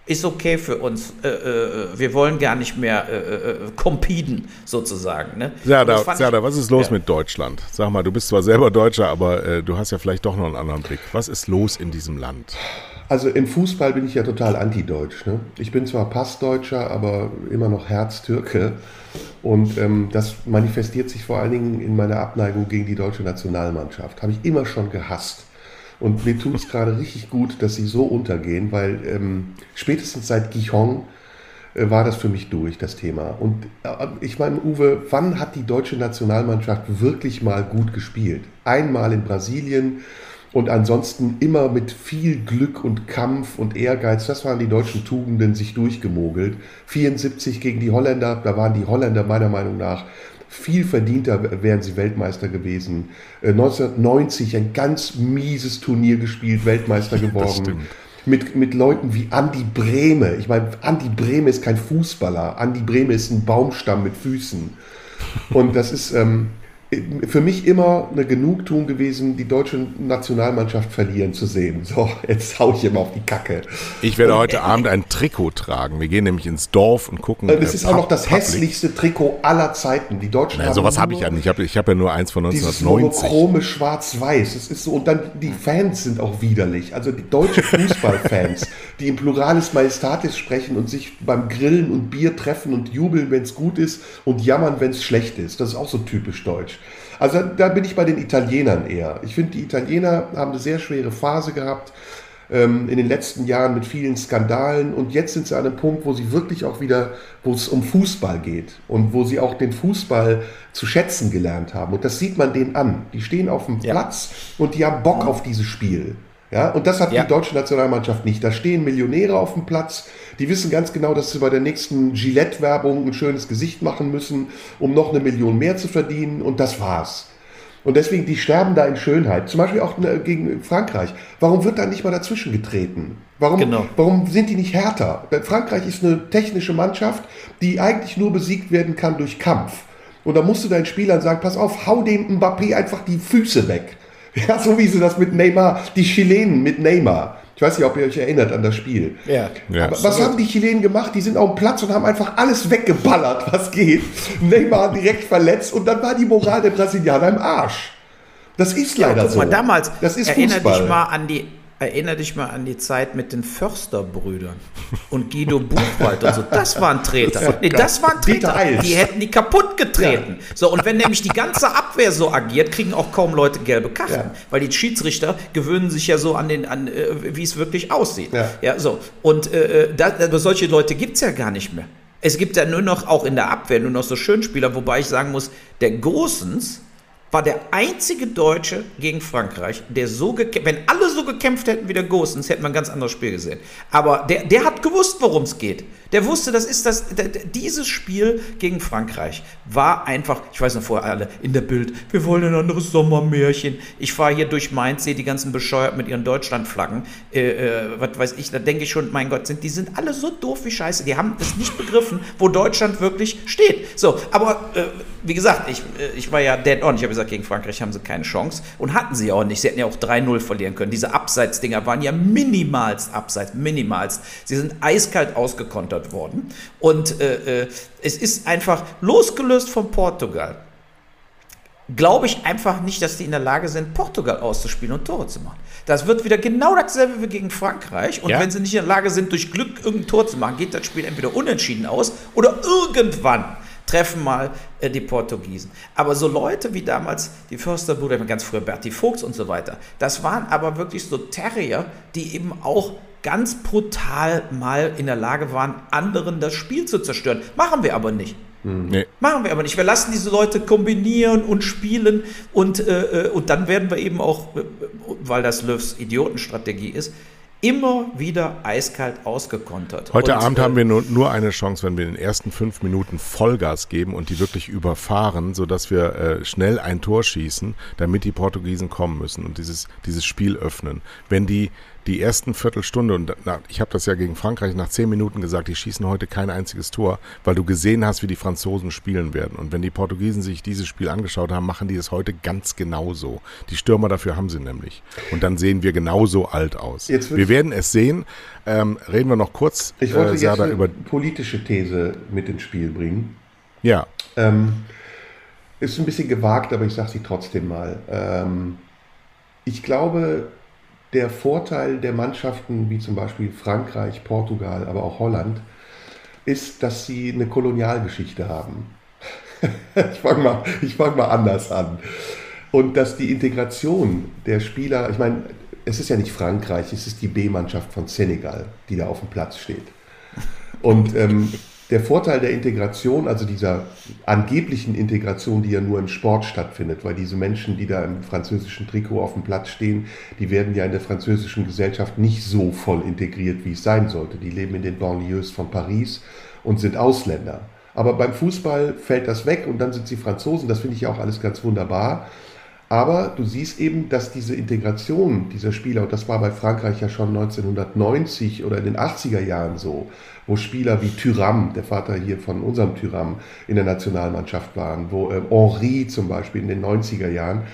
ist okay für uns. Äh, äh, wir wollen gar nicht mehr äh, äh, competen, sozusagen. Ne? Serda, Serda, was ist los ja. mit Deutschland? Sag mal, du bist zwar selber Deutscher, aber äh, du hast ja vielleicht doch noch einen anderen Blick. Was ist los in diesem Land? Also im Fußball bin ich ja total anti-deutsch. Ne? Ich bin zwar Passdeutscher, aber immer noch Herztürke. Und ähm, das manifestiert sich vor allen Dingen in meiner Abneigung gegen die deutsche Nationalmannschaft. Habe ich immer schon gehasst. Und mir tut es gerade richtig gut, dass sie so untergehen, weil ähm, spätestens seit Gijon äh, war das für mich durch, das Thema. Und äh, ich meine, Uwe, wann hat die deutsche Nationalmannschaft wirklich mal gut gespielt? Einmal in Brasilien und ansonsten immer mit viel Glück und Kampf und Ehrgeiz. Das waren die deutschen Tugenden, sich durchgemogelt. 74 gegen die Holländer, da waren die Holländer meiner Meinung nach viel verdienter wären sie Weltmeister gewesen. 1990 äh, ein ganz mieses Turnier gespielt, Weltmeister <laughs> geworden. Mit, mit Leuten wie Andi Brehme. Ich meine, Andi Brehme ist kein Fußballer. Andi Brehme ist ein Baumstamm mit Füßen. Und das ist, ähm, für mich immer eine Genugtuung gewesen, die deutsche Nationalmannschaft verlieren zu sehen. So, jetzt hau ich immer auf die Kacke. Ich werde und, heute Abend ein Trikot tragen. Wir gehen nämlich ins Dorf und gucken. Das ist auch noch das Public. hässlichste Trikot aller Zeiten. Die Deutschen Nein, haben sowas habe ich ja nicht. Ich habe hab ja nur eins von 1990. Dieses monochrome Schwarz-Weiß. Das ist so. Und dann die Fans sind auch widerlich. Also die deutschen Fußballfans, die im Pluralis Majestatis sprechen und sich beim Grillen und Bier treffen und jubeln, wenn es gut ist und jammern, wenn es schlecht ist. Das ist auch so typisch deutsch. Also da bin ich bei den Italienern eher. Ich finde, die Italiener haben eine sehr schwere Phase gehabt ähm, in den letzten Jahren mit vielen Skandalen und jetzt sind sie an einem Punkt, wo sie wirklich auch wieder, wo es um Fußball geht und wo sie auch den Fußball zu schätzen gelernt haben. Und das sieht man denen an. Die stehen auf dem ja. Platz und die haben Bock auf dieses Spiel. Ja, und das hat ja. die deutsche Nationalmannschaft nicht. Da stehen Millionäre auf dem Platz, die wissen ganz genau, dass sie bei der nächsten Gillette-Werbung ein schönes Gesicht machen müssen, um noch eine Million mehr zu verdienen und das war's. Und deswegen, die sterben da in Schönheit. Zum Beispiel auch äh, gegen Frankreich. Warum wird da nicht mal dazwischen getreten? Warum, genau. warum sind die nicht härter? Frankreich ist eine technische Mannschaft, die eigentlich nur besiegt werden kann durch Kampf. Und da musst du deinen Spielern sagen, pass auf, hau dem Mbappé einfach die Füße weg. <laughs> Ja, so wie sie das mit Neymar, die Chilenen mit Neymar. Ich weiß nicht, ob ihr euch erinnert an das Spiel. Ja. ja. Aber was haben die Chilenen gemacht? Die sind auf dem Platz und haben einfach alles weggeballert, was geht. Neymar direkt verletzt und dann war die Moral der Brasilianer im Arsch. Das ist leider ja, guck so. Mal, damals, das ist erinnere Fußball. dich mal an die Erinner dich mal an die Zeit mit den Försterbrüdern und Guido Buchwald und so. Das waren Treter. Das nee, das waren Treter. Die hätten die kaputt getreten. Ja. So, und wenn nämlich die ganze Abwehr so agiert, kriegen auch kaum Leute gelbe Karten. Ja. Weil die Schiedsrichter gewöhnen sich ja so an den, an, äh, wie es wirklich aussieht. Ja, ja so. Und äh, äh da, solche Leute gibt es ja gar nicht mehr. Es gibt ja nur noch, auch in der Abwehr, nur noch so Schönspieler, wobei ich sagen muss, der Großens, war der einzige Deutsche gegen Frankreich, der so gekämpft, wenn alle so gekämpft hätten wie der Gosens, hätte man ein ganz anderes Spiel gesehen. Aber der, der hat gewusst, worum es geht. Der wusste, das ist das, dieses Spiel gegen Frankreich war einfach, ich weiß noch vorher alle in der Bild, wir wollen ein anderes Sommermärchen. Ich fahre hier durch Mainz, sehe die ganzen Bescheuert mit ihren Deutschlandflaggen. Äh, äh, was weiß ich, da denke ich schon, mein Gott, sind, die sind alle so doof wie Scheiße. Die haben es nicht begriffen, wo Deutschland wirklich steht. So, aber äh, wie gesagt, ich, äh, ich war ja dead on. Ich habe gesagt, gegen Frankreich haben sie keine Chance und hatten sie auch nicht. Sie hätten ja auch 3-0 verlieren können. Diese Abseitsdinger waren ja minimalst abseits, minimalst. Sie sind eiskalt ausgekontert worden. Und äh, äh, es ist einfach losgelöst von Portugal. Glaube ich einfach nicht, dass die in der Lage sind, Portugal auszuspielen und Tore zu machen. Das wird wieder genau dasselbe wie gegen Frankreich. Und ja. wenn sie nicht in der Lage sind, durch Glück irgendein Tor zu machen, geht das Spiel entweder unentschieden aus oder irgendwann treffen mal äh, die Portugiesen. Aber so Leute wie damals die Försterbrüder, ganz früher Berti Vogts und so weiter, das waren aber wirklich so Terrier, die eben auch ganz brutal mal in der Lage waren, anderen das Spiel zu zerstören. Machen wir aber nicht. Nee. Machen wir aber nicht. Wir lassen diese Leute kombinieren und spielen und, äh, äh und dann werden wir eben auch, äh, weil das Löws Idiotenstrategie ist, immer wieder eiskalt ausgekontert. Heute und, Abend äh, haben wir nur, nur, eine Chance, wenn wir in den ersten fünf Minuten Vollgas geben und die wirklich überfahren, sodass wir äh, schnell ein Tor schießen, damit die Portugiesen kommen müssen und dieses, dieses Spiel öffnen. Wenn die die ersten Viertelstunde, und na, ich habe das ja gegen Frankreich nach zehn Minuten gesagt, die schießen heute kein einziges Tor, weil du gesehen hast, wie die Franzosen spielen werden. Und wenn die Portugiesen sich dieses Spiel angeschaut haben, machen die es heute ganz genauso. Die Stürmer dafür haben sie nämlich. Und dann sehen wir genauso alt aus. wir werden es sehen. Ähm, reden wir noch kurz, ich wollte äh, jetzt eine über politische These mit ins Spiel bringen. Ja. Ähm, ist ein bisschen gewagt, aber ich sage sie trotzdem mal. Ähm, ich glaube, der Vorteil der Mannschaften wie zum Beispiel Frankreich, Portugal, aber auch Holland ist, dass sie eine Kolonialgeschichte haben. <laughs> ich fange mal, fang mal anders an. Und dass die Integration der Spieler, ich meine, es ist ja nicht Frankreich, es ist die B-Mannschaft von Senegal, die da auf dem Platz steht. Und ähm, der Vorteil der Integration, also dieser angeblichen Integration, die ja nur im Sport stattfindet, weil diese Menschen, die da im französischen Trikot auf dem Platz stehen, die werden ja in der französischen Gesellschaft nicht so voll integriert, wie es sein sollte. Die leben in den Banlieues von Paris und sind Ausländer. Aber beim Fußball fällt das weg und dann sind sie Franzosen. Das finde ich ja auch alles ganz wunderbar. Aber du siehst eben, dass diese Integration dieser Spieler, und das war bei Frankreich ja schon 1990 oder in den 80er Jahren so, wo Spieler wie Thuram, der Vater hier von unserem Thuram, in der Nationalmannschaft waren, wo äh, Henri zum Beispiel in den 90er Jahren,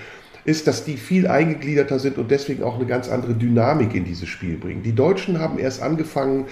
ist, dass die viel eingegliederter sind und deswegen auch eine ganz andere Dynamik in dieses Spiel bringen. Die Deutschen haben erst angefangen,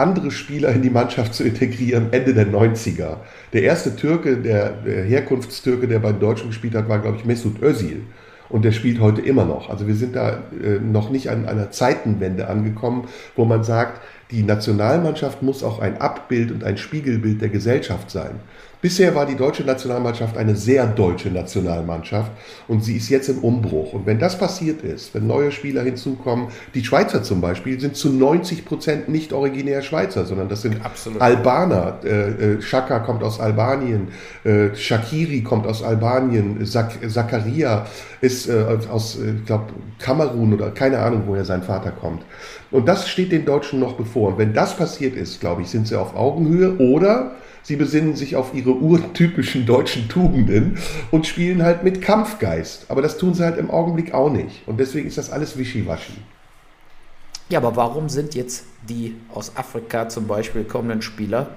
andere Spieler in die Mannschaft zu integrieren, Ende der 90er. Der erste Türke, der, der Herkunftstürke, der bei den Deutschen gespielt hat, war, glaube ich, Mesut Özil. Und der spielt heute immer noch. Also wir sind da äh, noch nicht an einer Zeitenwende angekommen, wo man sagt, die Nationalmannschaft muss auch ein Abbild und ein Spiegelbild der Gesellschaft sein. Bisher war die deutsche Nationalmannschaft eine sehr deutsche Nationalmannschaft und sie ist jetzt im Umbruch. Und wenn das passiert ist, wenn neue Spieler hinzukommen, die Schweizer zum Beispiel sind zu 90 Prozent nicht originär Schweizer, sondern das sind Absolut. Albaner. Äh, äh, Shaka kommt aus Albanien, äh, Shakiri kommt aus Albanien, Zak Zakaria ist äh, aus, äh, ich glaube, Kamerun oder keine Ahnung, woher sein Vater kommt. Und das steht den Deutschen noch bevor. Und wenn das passiert ist, glaube ich, sind sie auf Augenhöhe oder Sie besinnen sich auf ihre urtypischen deutschen Tugenden und spielen halt mit Kampfgeist. Aber das tun sie halt im Augenblick auch nicht. Und deswegen ist das alles wischiwaschi. Ja, aber warum sind jetzt die aus Afrika zum Beispiel kommenden Spieler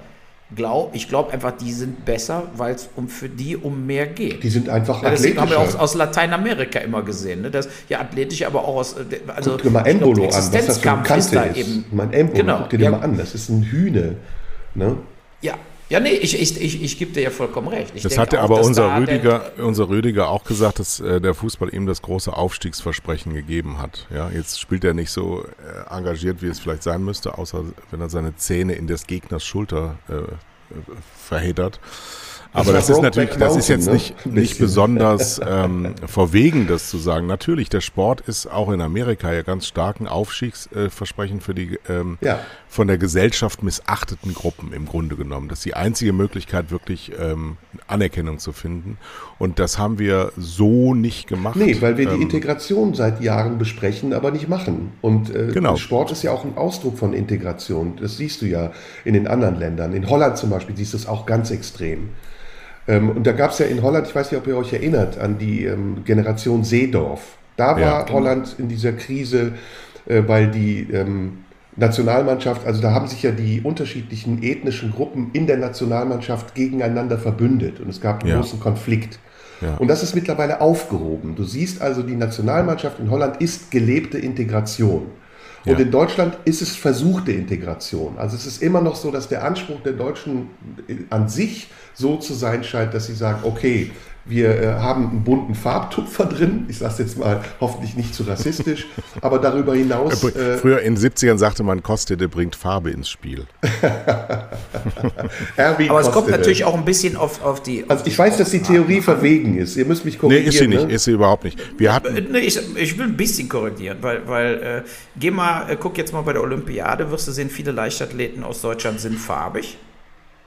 glaub, ich glaube einfach, die sind besser, weil es um, für die um mehr geht. Die sind einfach ja, Das haben wir auch aus Lateinamerika immer gesehen. Ne? Das, ja, athletisch, aber auch aus. Äh, also, guck dir mal Embolo an, was das für ein Kante ist. Eben, mein Embolo, genau, guck dir ja. den mal an, das ist ein Hühne. Ne? Ja, ja, nee, ich, ich, ich, ich gebe dir ja vollkommen recht. Ich das hatte auch, aber unser, da Rüdiger, unser Rüdiger auch gesagt, dass äh, der Fußball ihm das große Aufstiegsversprechen gegeben hat. Ja, jetzt spielt er nicht so äh, engagiert, wie es vielleicht sein müsste, außer wenn er seine Zähne in des Gegners Schulter äh, verheddert. Aber das, das ist natürlich, das ist jetzt nicht, nicht besonders ähm, verwegen, das zu sagen. Natürlich, der Sport ist auch in Amerika ja ganz stark ein Aufstiegsversprechen für die ähm, ja. von der Gesellschaft missachteten Gruppen im Grunde genommen. Das ist die einzige Möglichkeit, wirklich ähm, Anerkennung zu finden. Und das haben wir so nicht gemacht. Nee, weil wir die ähm, Integration seit Jahren besprechen, aber nicht machen. Und äh, genau. Sport ist ja auch ein Ausdruck von Integration. Das siehst du ja in den anderen Ländern. In Holland zum Beispiel siehst du es auch ganz extrem. Ähm, und da gab es ja in Holland, ich weiß nicht, ob ihr euch erinnert, an die ähm, Generation Seedorf. Da war ja, genau. Holland in dieser Krise, äh, weil die ähm, Nationalmannschaft, also da haben sich ja die unterschiedlichen ethnischen Gruppen in der Nationalmannschaft gegeneinander verbündet und es gab einen ja. großen Konflikt. Ja. Und das ist mittlerweile aufgehoben. Du siehst also, die Nationalmannschaft in Holland ist gelebte Integration. Und ja. in Deutschland ist es versuchte Integration. Also es ist immer noch so, dass der Anspruch der Deutschen an sich so zu sein scheint, dass sie sagen, okay, Wir äh, haben einen bunten Farbtupfer drin. Ich sage jetzt mal hoffentlich nicht zu rassistisch. aber darüber hinaus. Äh, Früher in den 70ern sagte man, Kostede bringt Farbe ins Spiel. <laughs> aber es kommt natürlich auch ein bisschen auf, auf die. Auf also ich weiß, dass die Theorie verwegen ist. Ihr müsst mich korrigieren. Nee, ist sie nicht. Ne? Ist sie überhaupt nicht. Wir hatten nee, ich, ich will ein bisschen korrigieren, weil, weil äh, geh mal, äh, guck jetzt mal bei der Olympiade, wirst du sehen, viele Leichtathleten aus Deutschland sind farbig.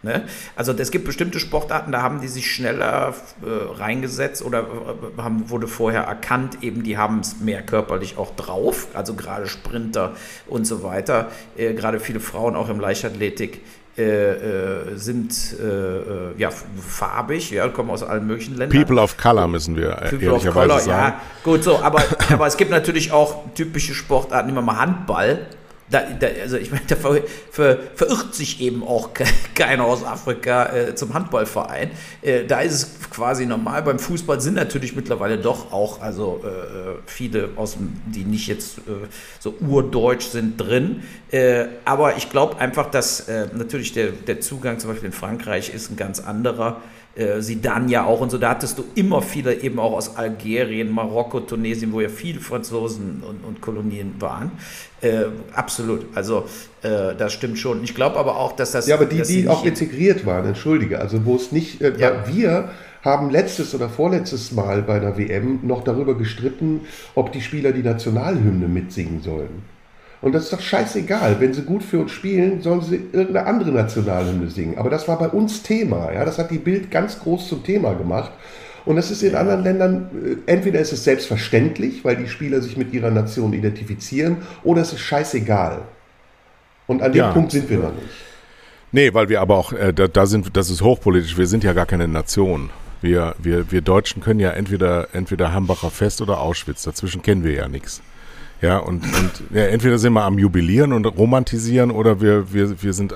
Ne? Also es gibt bestimmte Sportarten, da haben die sich schneller äh, reingesetzt oder äh, haben, wurde vorher erkannt, eben die haben es mehr körperlich auch drauf, also gerade Sprinter und so weiter. Äh, gerade viele Frauen auch im Leichtathletik äh, äh, sind äh, ja, farbig, ja, kommen aus allen möglichen Ländern. People of Color müssen wir People ehrlicherweise color, sagen. Ja, gut so, aber, aber es gibt natürlich auch typische Sportarten, nehmen wir mal Handball da, da, also ich meine, da ver, ver, verirrt sich eben auch keiner aus Afrika äh, zum Handballverein. Äh, da ist es quasi normal. Beim Fußball sind natürlich mittlerweile doch auch, also äh, äh viele aus dem, die nicht jetzt äh, so urdeutsch sind drin. Äh, aber ich glaube einfach, dass natürlich der, der Zugang zum Beispiel in Frankreich ist ein ganz anderer äh, Sidan ja auch und so, da hattest du immer viele eben auch aus Algerien, Marokko, Tunesien, wo ja viele Franzosen und, und Kolonien waren. Äh, absolut, also äh, das stimmt schon. Ich glaube aber auch, dass das... Ja, aber die, die auch integriert waren, entschuldige, also wo es nicht... Äh, ja. Wir haben letztes oder vorletztes Mal bei der WM noch darüber gestritten, ob die Spieler die Nationalhymne mitsingen sollen. Und das ist doch scheißegal. Wenn sie gut für uns spielen, sollen sie irgendeine andere Nationalhymne singen. Aber das war bei uns Thema. Ja? Das hat die Bild ganz groß zum Thema gemacht. Und das ist in anderen Ländern, äh, entweder ist es selbstverständlich, weil die Spieler sich mit ihrer Nation identifizieren, oder es ist scheißegal. Und an dem ja, Punkt sind wir noch nicht. Nee, weil wir aber auch, äh, da, da, sind, das ist hochpolitisch, wir sind ja gar keine Nation. Wir, wir, wir Deutschen können ja entweder, entweder Hambacher Fest oder Auschwitz, dazwischen kennen wir ja nichts. Ja, und, und ja, entweder sind wir am Jubilieren und romantisieren oder wir, wir, wir sind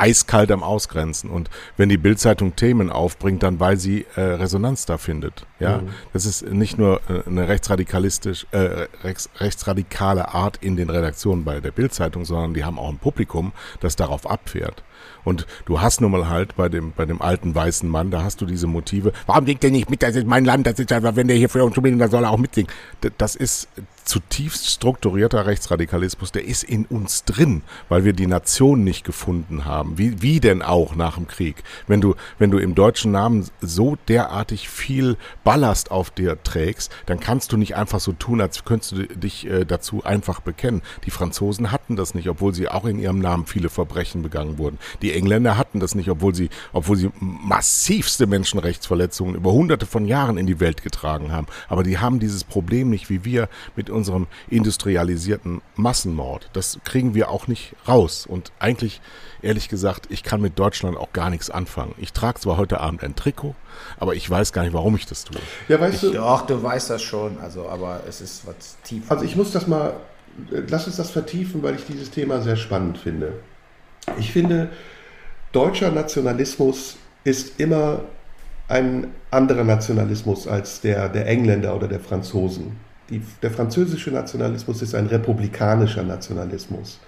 eiskalt am Ausgrenzen. Und wenn die Bildzeitung Themen aufbringt, dann weil sie äh, Resonanz da findet. Ja, mhm. das ist nicht nur äh, eine rechtsradikalistisch, äh, rechts, rechtsradikale Art in den Redaktionen bei der Bildzeitung, sondern die haben auch ein Publikum, das darauf abfährt. Und du hast nun mal halt bei dem, bei dem alten weißen Mann, da hast du diese Motive. Warum singt der nicht mit? Das ist mein Land, das ist einfach, wenn der hier für uns spielt, dann soll er auch mitsingen. Das ist zutiefst strukturierter Rechtsradikalismus, der ist in uns drin, weil wir die Nation nicht gefunden haben. Wie, wie denn auch nach dem Krieg? Wenn du, wenn du im deutschen Namen so derartig viel Ballast auf dir trägst, dann kannst du nicht einfach so tun, als könntest du dich äh, dazu einfach bekennen. Die Franzosen hatten das nicht, obwohl sie auch in ihrem Namen viele Verbrechen begangen wurden. Die Engländer hatten das nicht, obwohl sie, obwohl sie massivste Menschenrechtsverletzungen über hunderte von Jahren in die Welt getragen haben. Aber die haben dieses Problem nicht wie wir mit unserem industrialisierten Massenmord. Das kriegen wir auch nicht raus. Und eigentlich, ehrlich gesagt, ich kann mit Deutschland auch gar nichts anfangen. Ich trage zwar heute Abend ein Trikot, aber ich weiß gar nicht, warum ich das tue. Ja, weißt ich, du. Doch, du weißt das schon. Also, aber es ist was tief. Also ich muss das mal, lass uns das vertiefen, weil ich dieses Thema sehr spannend finde. Ich finde, deutscher Nationalismus ist immer ein anderer Nationalismus als der der Engländer oder der Franzosen. Die, der französische Nationalismus ist ein republikanischer Nationalismus.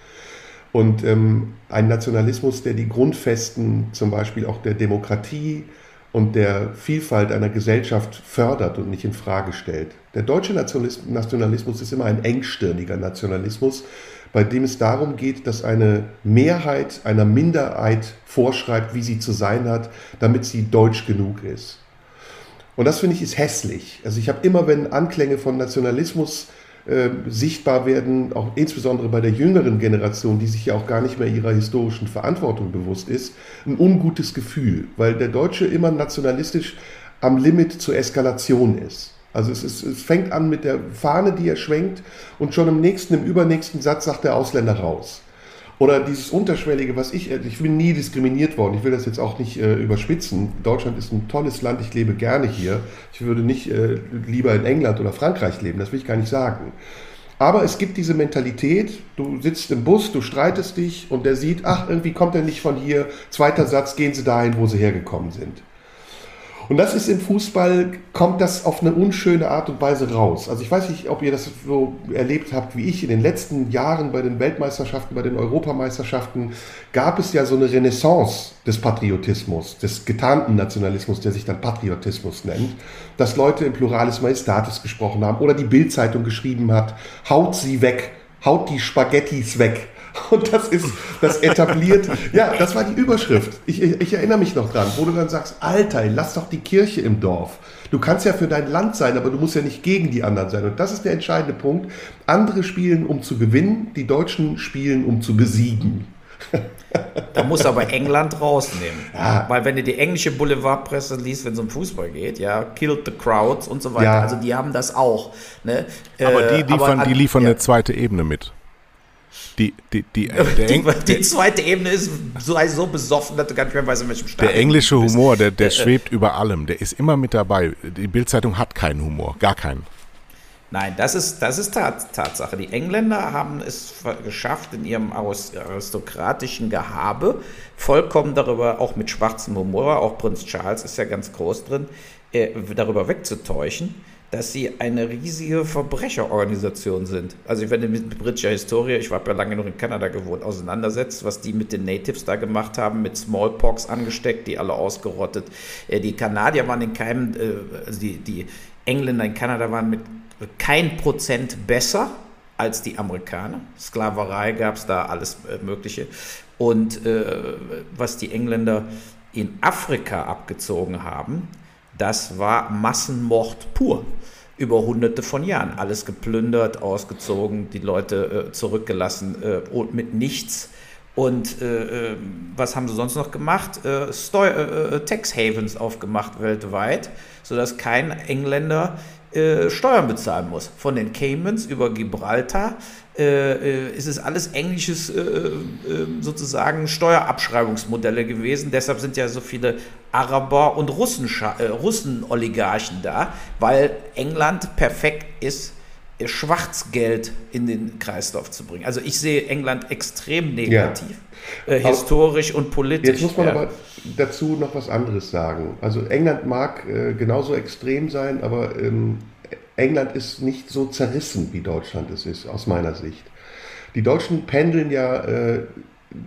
Und ähm, ein Nationalismus, der die Grundfesten zum Beispiel auch der Demokratie und der Vielfalt einer Gesellschaft fördert und nicht in Frage stellt. Der deutsche Nationalismus ist immer ein engstirniger Nationalismus, bei dem es darum geht, dass eine Mehrheit einer Minderheit vorschreibt, wie sie zu sein hat, damit sie deutsch genug ist. Und das finde ich ist hässlich. Also ich habe immer, wenn Anklänge von Nationalismus äh, sichtbar werden, auch insbesondere bei der jüngeren Generation, die sich ja auch gar nicht mehr ihrer historischen Verantwortung bewusst ist, ein ungutes Gefühl, weil der Deutsche immer nationalistisch am Limit zur Eskalation ist. Also es, ist, es fängt an mit der Fahne, die er schwenkt und schon im nächsten, im übernächsten Satz sagt der Ausländer raus. Oder dieses Unterschwellige, was ich, ich bin nie diskriminiert worden, ich will das jetzt auch nicht äh, überspitzen. Deutschland ist ein tolles Land, ich lebe gerne hier. Ich würde nicht äh, lieber in England oder Frankreich leben, das will ich gar nicht sagen. Aber es gibt diese Mentalität, du sitzt im Bus, du streitest dich und der sieht, ach, irgendwie kommt er nicht von hier. Zweiter Satz, gehen Sie dahin, wo Sie hergekommen sind. Und das ist im Fußball, kommt das auf eine unschöne Art und Weise raus. Also ich weiß nicht, ob ihr das so erlebt habt wie ich. In den letzten Jahren bei den Weltmeisterschaften, bei den Europameisterschaften gab es ja so eine Renaissance des Patriotismus, des getarnten Nationalismus, der sich dann Patriotismus nennt, dass Leute im Pluralis Majestatis gesprochen haben oder die Bildzeitung geschrieben hat, haut sie weg, haut die Spaghettis weg. Und das ist, das etabliert, ja, das war die Überschrift. Ich, ich, ich, erinnere mich noch dran, wo du dann sagst, Alter, lass doch die Kirche im Dorf. Du kannst ja für dein Land sein, aber du musst ja nicht gegen die anderen sein. Und das ist der entscheidende Punkt. Andere spielen, um zu gewinnen, die Deutschen spielen, um zu besiegen. Da muss aber England rausnehmen. Ja. Weil wenn du die englische Boulevardpresse liest, wenn es um Fußball geht, ja, killed the crowds und so weiter, ja. also die haben das auch. Ne? Aber die äh, liefern, aber, die liefern ja. eine zweite Ebene mit. Die, die, die, <laughs> äh, die, die, zweite Ebene ist so, so besoffen, dass du gar nicht mehr weißt, in welchem Stadion Der englische Humor, der, der äh, schwebt über allem. Der ist immer mit dabei. Die Bildzeitung hat keinen Humor, gar keinen. Nein, das ist, das ist Tat, Tatsache. Die Engländer haben es geschafft, in ihrem aristokratischen Gehabe vollkommen darüber, auch mit schwarzem Humor, auch Prinz Charles ist ja ganz groß drin, äh, darüber wegzutäuschen dass sie eine riesige Verbrecherorganisation sind. Also wenn du mit britischer Historie, ich habe ja lange noch in Kanada gewohnt, auseinandersetzt, was die mit den Natives da gemacht haben, mit Smallpox angesteckt, die alle ausgerottet. Äh, die Kanadier waren in keinem, äh, also die, die Engländer in Kanada waren mit kein Prozent besser als die Amerikaner. Sklaverei gab es da, alles äh, Mögliche. Und äh, was die Engländer in Afrika abgezogen haben, das war Massenmord pur. Über hunderte von Jahren. Alles geplündert, ausgezogen, die Leute äh, zurückgelassen äh, und mit nichts. Und äh, äh was haben sie sonst noch gemacht? Äh, äh, Tax Havens aufgemacht weltweit, sodass kein Engländer Steuern bezahlen muss. Von den Caymans über Gibraltar äh, ist es alles englisches äh, äh, sozusagen Steuerabschreibungsmodelle gewesen. Deshalb sind ja so viele Araber und Russen, äh, Russen-Oligarchen da, weil England perfekt ist, Schwarzgeld in den Kreislauf zu bringen. Also ich sehe England extrem negativ, ja. äh, historisch und politisch. Jetzt muss man ja. aber dazu noch was anderes sagen. Also England mag äh, genauso extrem sein, aber ähm, England ist nicht so zerrissen, wie Deutschland es ist, aus meiner Sicht. Die Deutschen pendeln ja äh,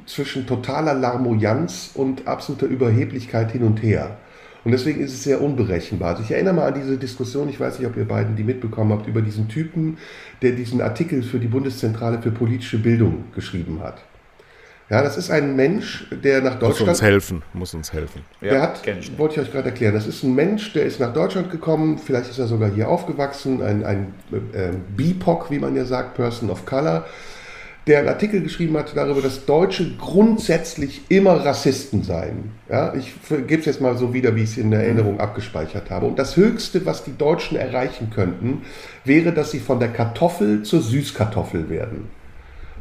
zwischen totaler Larmoyanz und absoluter Überheblichkeit hin und her. Und deswegen ist es sehr unberechenbar. Also ich erinnere mal an diese Diskussion, ich weiß nicht, ob ihr beiden die mitbekommen habt, über diesen Typen, der diesen Artikel für die Bundeszentrale für politische Bildung geschrieben hat. Ja, das ist ein Mensch, der nach Deutschland. Muss uns helfen, muss uns helfen. Der ja, hat, ich wollte ich euch gerade erklären, das ist ein Mensch, der ist nach Deutschland gekommen, vielleicht ist er sogar hier aufgewachsen, ein, ein äh, BIPOC, wie man ja sagt, Person of Color, der einen Artikel geschrieben hat darüber, dass Deutsche grundsätzlich immer Rassisten seien. Ja, ich gebe es jetzt mal so wieder, wie ich es in der Erinnerung abgespeichert habe. Und das Höchste, was die Deutschen erreichen könnten, wäre, dass sie von der Kartoffel zur Süßkartoffel werden.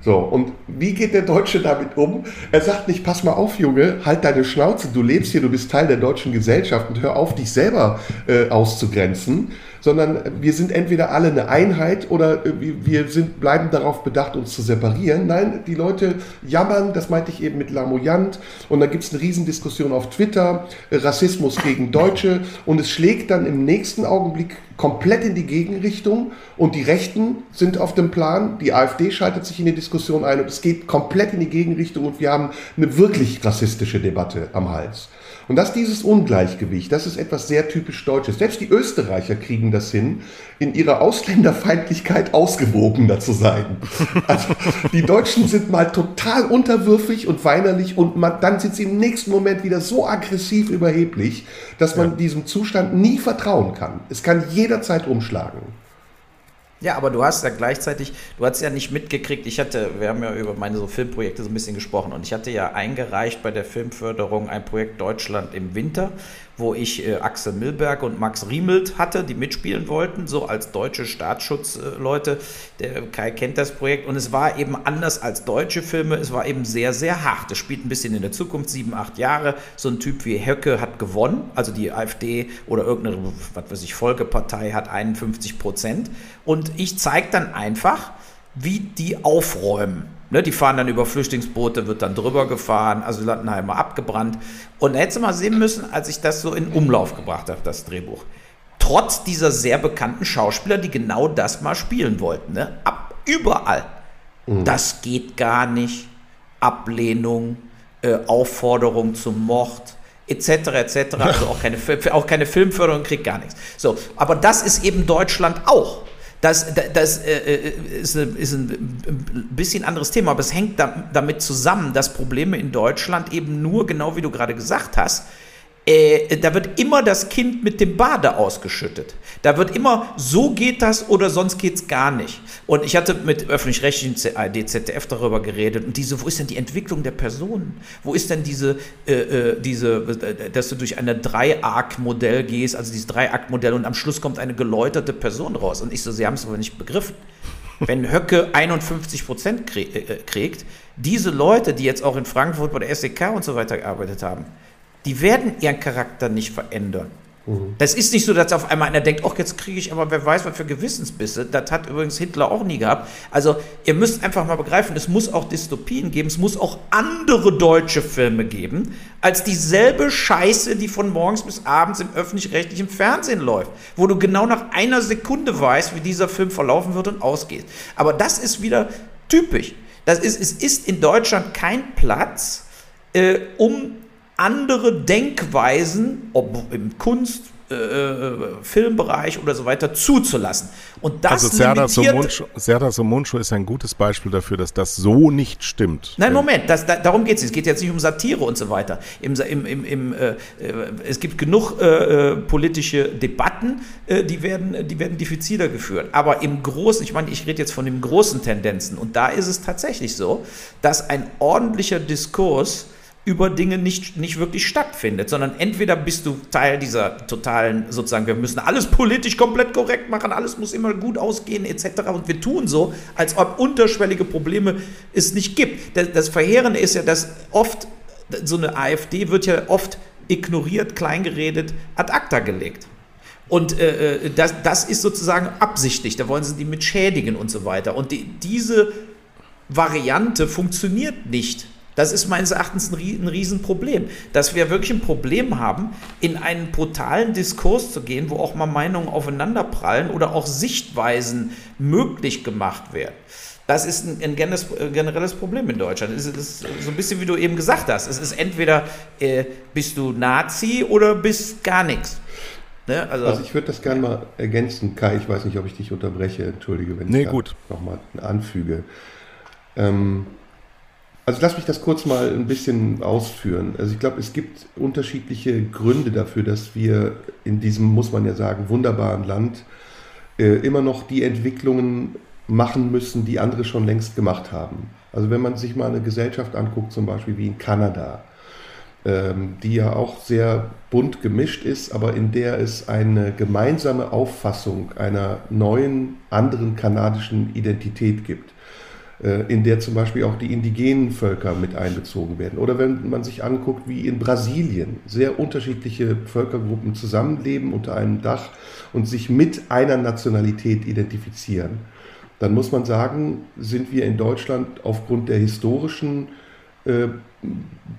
So, und wie geht der Deutsche damit um? Er sagt nicht, pass mal auf, Junge, halt deine Schnauze, du lebst hier, du bist Teil der deutschen Gesellschaft und hör auf, dich selber äh, auszugrenzen, sondern wir sind entweder alle eine Einheit oder wir sind, bleiben darauf bedacht, uns zu separieren. Nein, die Leute jammern, das meinte ich eben mit Lamoyant, und dann gibt es eine Riesendiskussion auf Twitter, Rassismus gegen Deutsche, und es schlägt dann im nächsten Augenblick komplett in die Gegenrichtung und die Rechten sind auf dem Plan, die AfD schaltet sich in die Diskussion ein und es geht komplett in die Gegenrichtung und wir haben eine wirklich rassistische Debatte am Hals. Und dass dieses Ungleichgewicht, das ist etwas sehr typisch Deutsches. Selbst die Österreicher kriegen das hin, in ihrer Ausländerfeindlichkeit ausgewogener zu sein. Also die Deutschen sind mal total unterwürfig und weinerlich und man, dann sind sie im nächsten Moment wieder so aggressiv überheblich, dass man ja. diesem Zustand nie vertrauen kann. Es kann jederzeit umschlagen. Ja, aber du hast ja gleichzeitig, du hast ja nicht mitgekriegt, ich hatte, wir haben ja über meine so Filmprojekte so ein bisschen gesprochen und ich hatte ja eingereicht bei der Filmförderung ein Projekt Deutschland im Winter, wo ich äh, Axel Milberg und Max Riemelt hatte, die mitspielen wollten, so als deutsche Staatsschutzleute. Der Kai kennt das Projekt und es war eben anders als deutsche Filme, es war eben sehr, sehr hart. Es spielt ein bisschen in der Zukunft, sieben, acht Jahre. So ein Typ wie Höcke hat gewonnen, also die AfD oder irgendeine, was weiß ich, Volkepartei hat 51 Prozent. Und ich zeige dann einfach, wie die aufräumen. Ne, die fahren dann über Flüchtlingsboote, wird dann drüber gefahren, Asylantenheime abgebrannt. Und da hättest du mal sehen müssen, als ich das so in Umlauf gebracht habe, das Drehbuch. Trotz dieser sehr bekannten Schauspieler, die genau das mal spielen wollten. Ne? Ab, überall. Mhm. Das geht gar nicht. Ablehnung, äh, Aufforderung zum Mord, etc. etc. Also <laughs> auch keine, auch keine Filmförderung, kriegt gar nichts. So, aber das ist eben Deutschland auch. Das, das äh, äh, ist, ist, ein bisschen anderes Thema, aber es hängt damit zusammen, dass Probleme in Deutschland eben nur, genau wie du gerade gesagt hast, äh, da wird immer das Kind mit dem Bade ausgeschüttet. Da wird immer, so geht das oder sonst geht es gar nicht. Und ich hatte mit öffentlich-rechtlichen ARD, ZDF darüber geredet und diese, wo ist denn die Entwicklung der Personen? Wo ist denn diese, äh, äh diese äh, dass du durch ein Drei-Akt-Modell gehst, also dieses Drei-Akt-Modell und am Schluss kommt eine geläuterte Person raus. Und ich so, sie haben es aber nicht begriffen. Wenn Höcke 51 Prozent kriegt, diese Leute, die jetzt auch in Frankfurt bei der SEK und so weiter gearbeitet haben, die werden ihren Charakter nicht verändern. Mhm. Das ist nicht so, dass auf einmal einer denkt, ach, jetzt kriege ich aber, wer weiß, was für Gewissensbisse. Das hat übrigens Hitler auch nie gehabt. Also, ihr müsst einfach mal begreifen, es muss auch Dystopien geben, es muss auch andere deutsche Filme geben, als dieselbe Scheiße, die von morgens bis abends im öffentlich-rechtlichen Fernsehen läuft, wo du genau nach einer Sekunde weißt, wie dieser Film verlaufen wird und ausgeht. Aber das ist wieder typisch. Das ist, es ist in Deutschland kein Platz, äh, um andere Denkweisen, ob im Kunst, äh, äh, Filmbereich oder so weiter zuzulassen. Und das also Serdar Somuncu, Somuncu ist ein gutes Beispiel dafür, dass das so nicht stimmt. Nein, Moment, das, da, darum geht es. Es geht jetzt nicht um Satire und so weiter. Im, im, im, äh, äh es gibt genug äh, äh, politische Debatten, die, werden, die werden diffiziler geführt. Aber im Großen, ich meine, ich rede jetzt von den großen Tendenzen. Und da ist es tatsächlich so, dass ein ordentlicher Diskurs über Dinge nicht, nicht wirklich stattfindet, sondern entweder bist du Teil dieser totalen, sozusagen, wir müssen alles politisch komplett korrekt machen, alles muss immer gut ausgehen, etc. Und wir tun so, als ob unterschwellige Probleme es nicht gibt. Das, Verheerende ist ja, dass oft, so eine AfD wird ja oft ignoriert, kleingeredet, ad acta gelegt. Und äh, äh, das, das ist sozusagen absichtlich, da wollen sie die mit schädigen und so weiter. Und die, diese Variante funktioniert nicht das ist meines Erachtens ein, Riesenproblem, dass wir wirklich ein Problem haben, in einen brutalen Diskurs zu gehen, wo auch mal Meinungen aufeinanderprallen oder auch Sichtweisen möglich gemacht werden. Das ist ein, ein generelles Problem in Deutschland. Es ist so ein bisschen, wie du eben gesagt hast. Es ist entweder äh, bist du Nazi oder bist gar nichts. Ne? Also, also, ich würde das gerne mal ergänzen, Kai. Ich weiß nicht, ob ich dich unterbreche. Entschuldige, wenn nee, ich nochmal anfüge. Ähm, also lass mich das kurz mal ein bisschen ausführen. Also ich glaube, es gibt unterschiedliche Gründe dafür, dass wir in diesem, muss man ja sagen, wunderbaren Land äh, immer noch die Entwicklungen machen müssen, die andere schon längst gemacht haben. Also wenn man sich mal eine Gesellschaft anguckt, zum Beispiel wie in Kanada, ähm, die ja auch sehr bunt gemischt ist, aber in der es eine gemeinsame Auffassung einer neuen, anderen kanadischen Identität gibt in der zum Beispiel auch die indigenen Völker mit einbezogen werden. Oder wenn man sich anguckt, wie in Brasilien sehr unterschiedliche Völkergruppen zusammenleben unter einem Dach und sich mit einer Nationalität identifizieren, dann muss man sagen, sind wir in Deutschland aufgrund der historischen äh,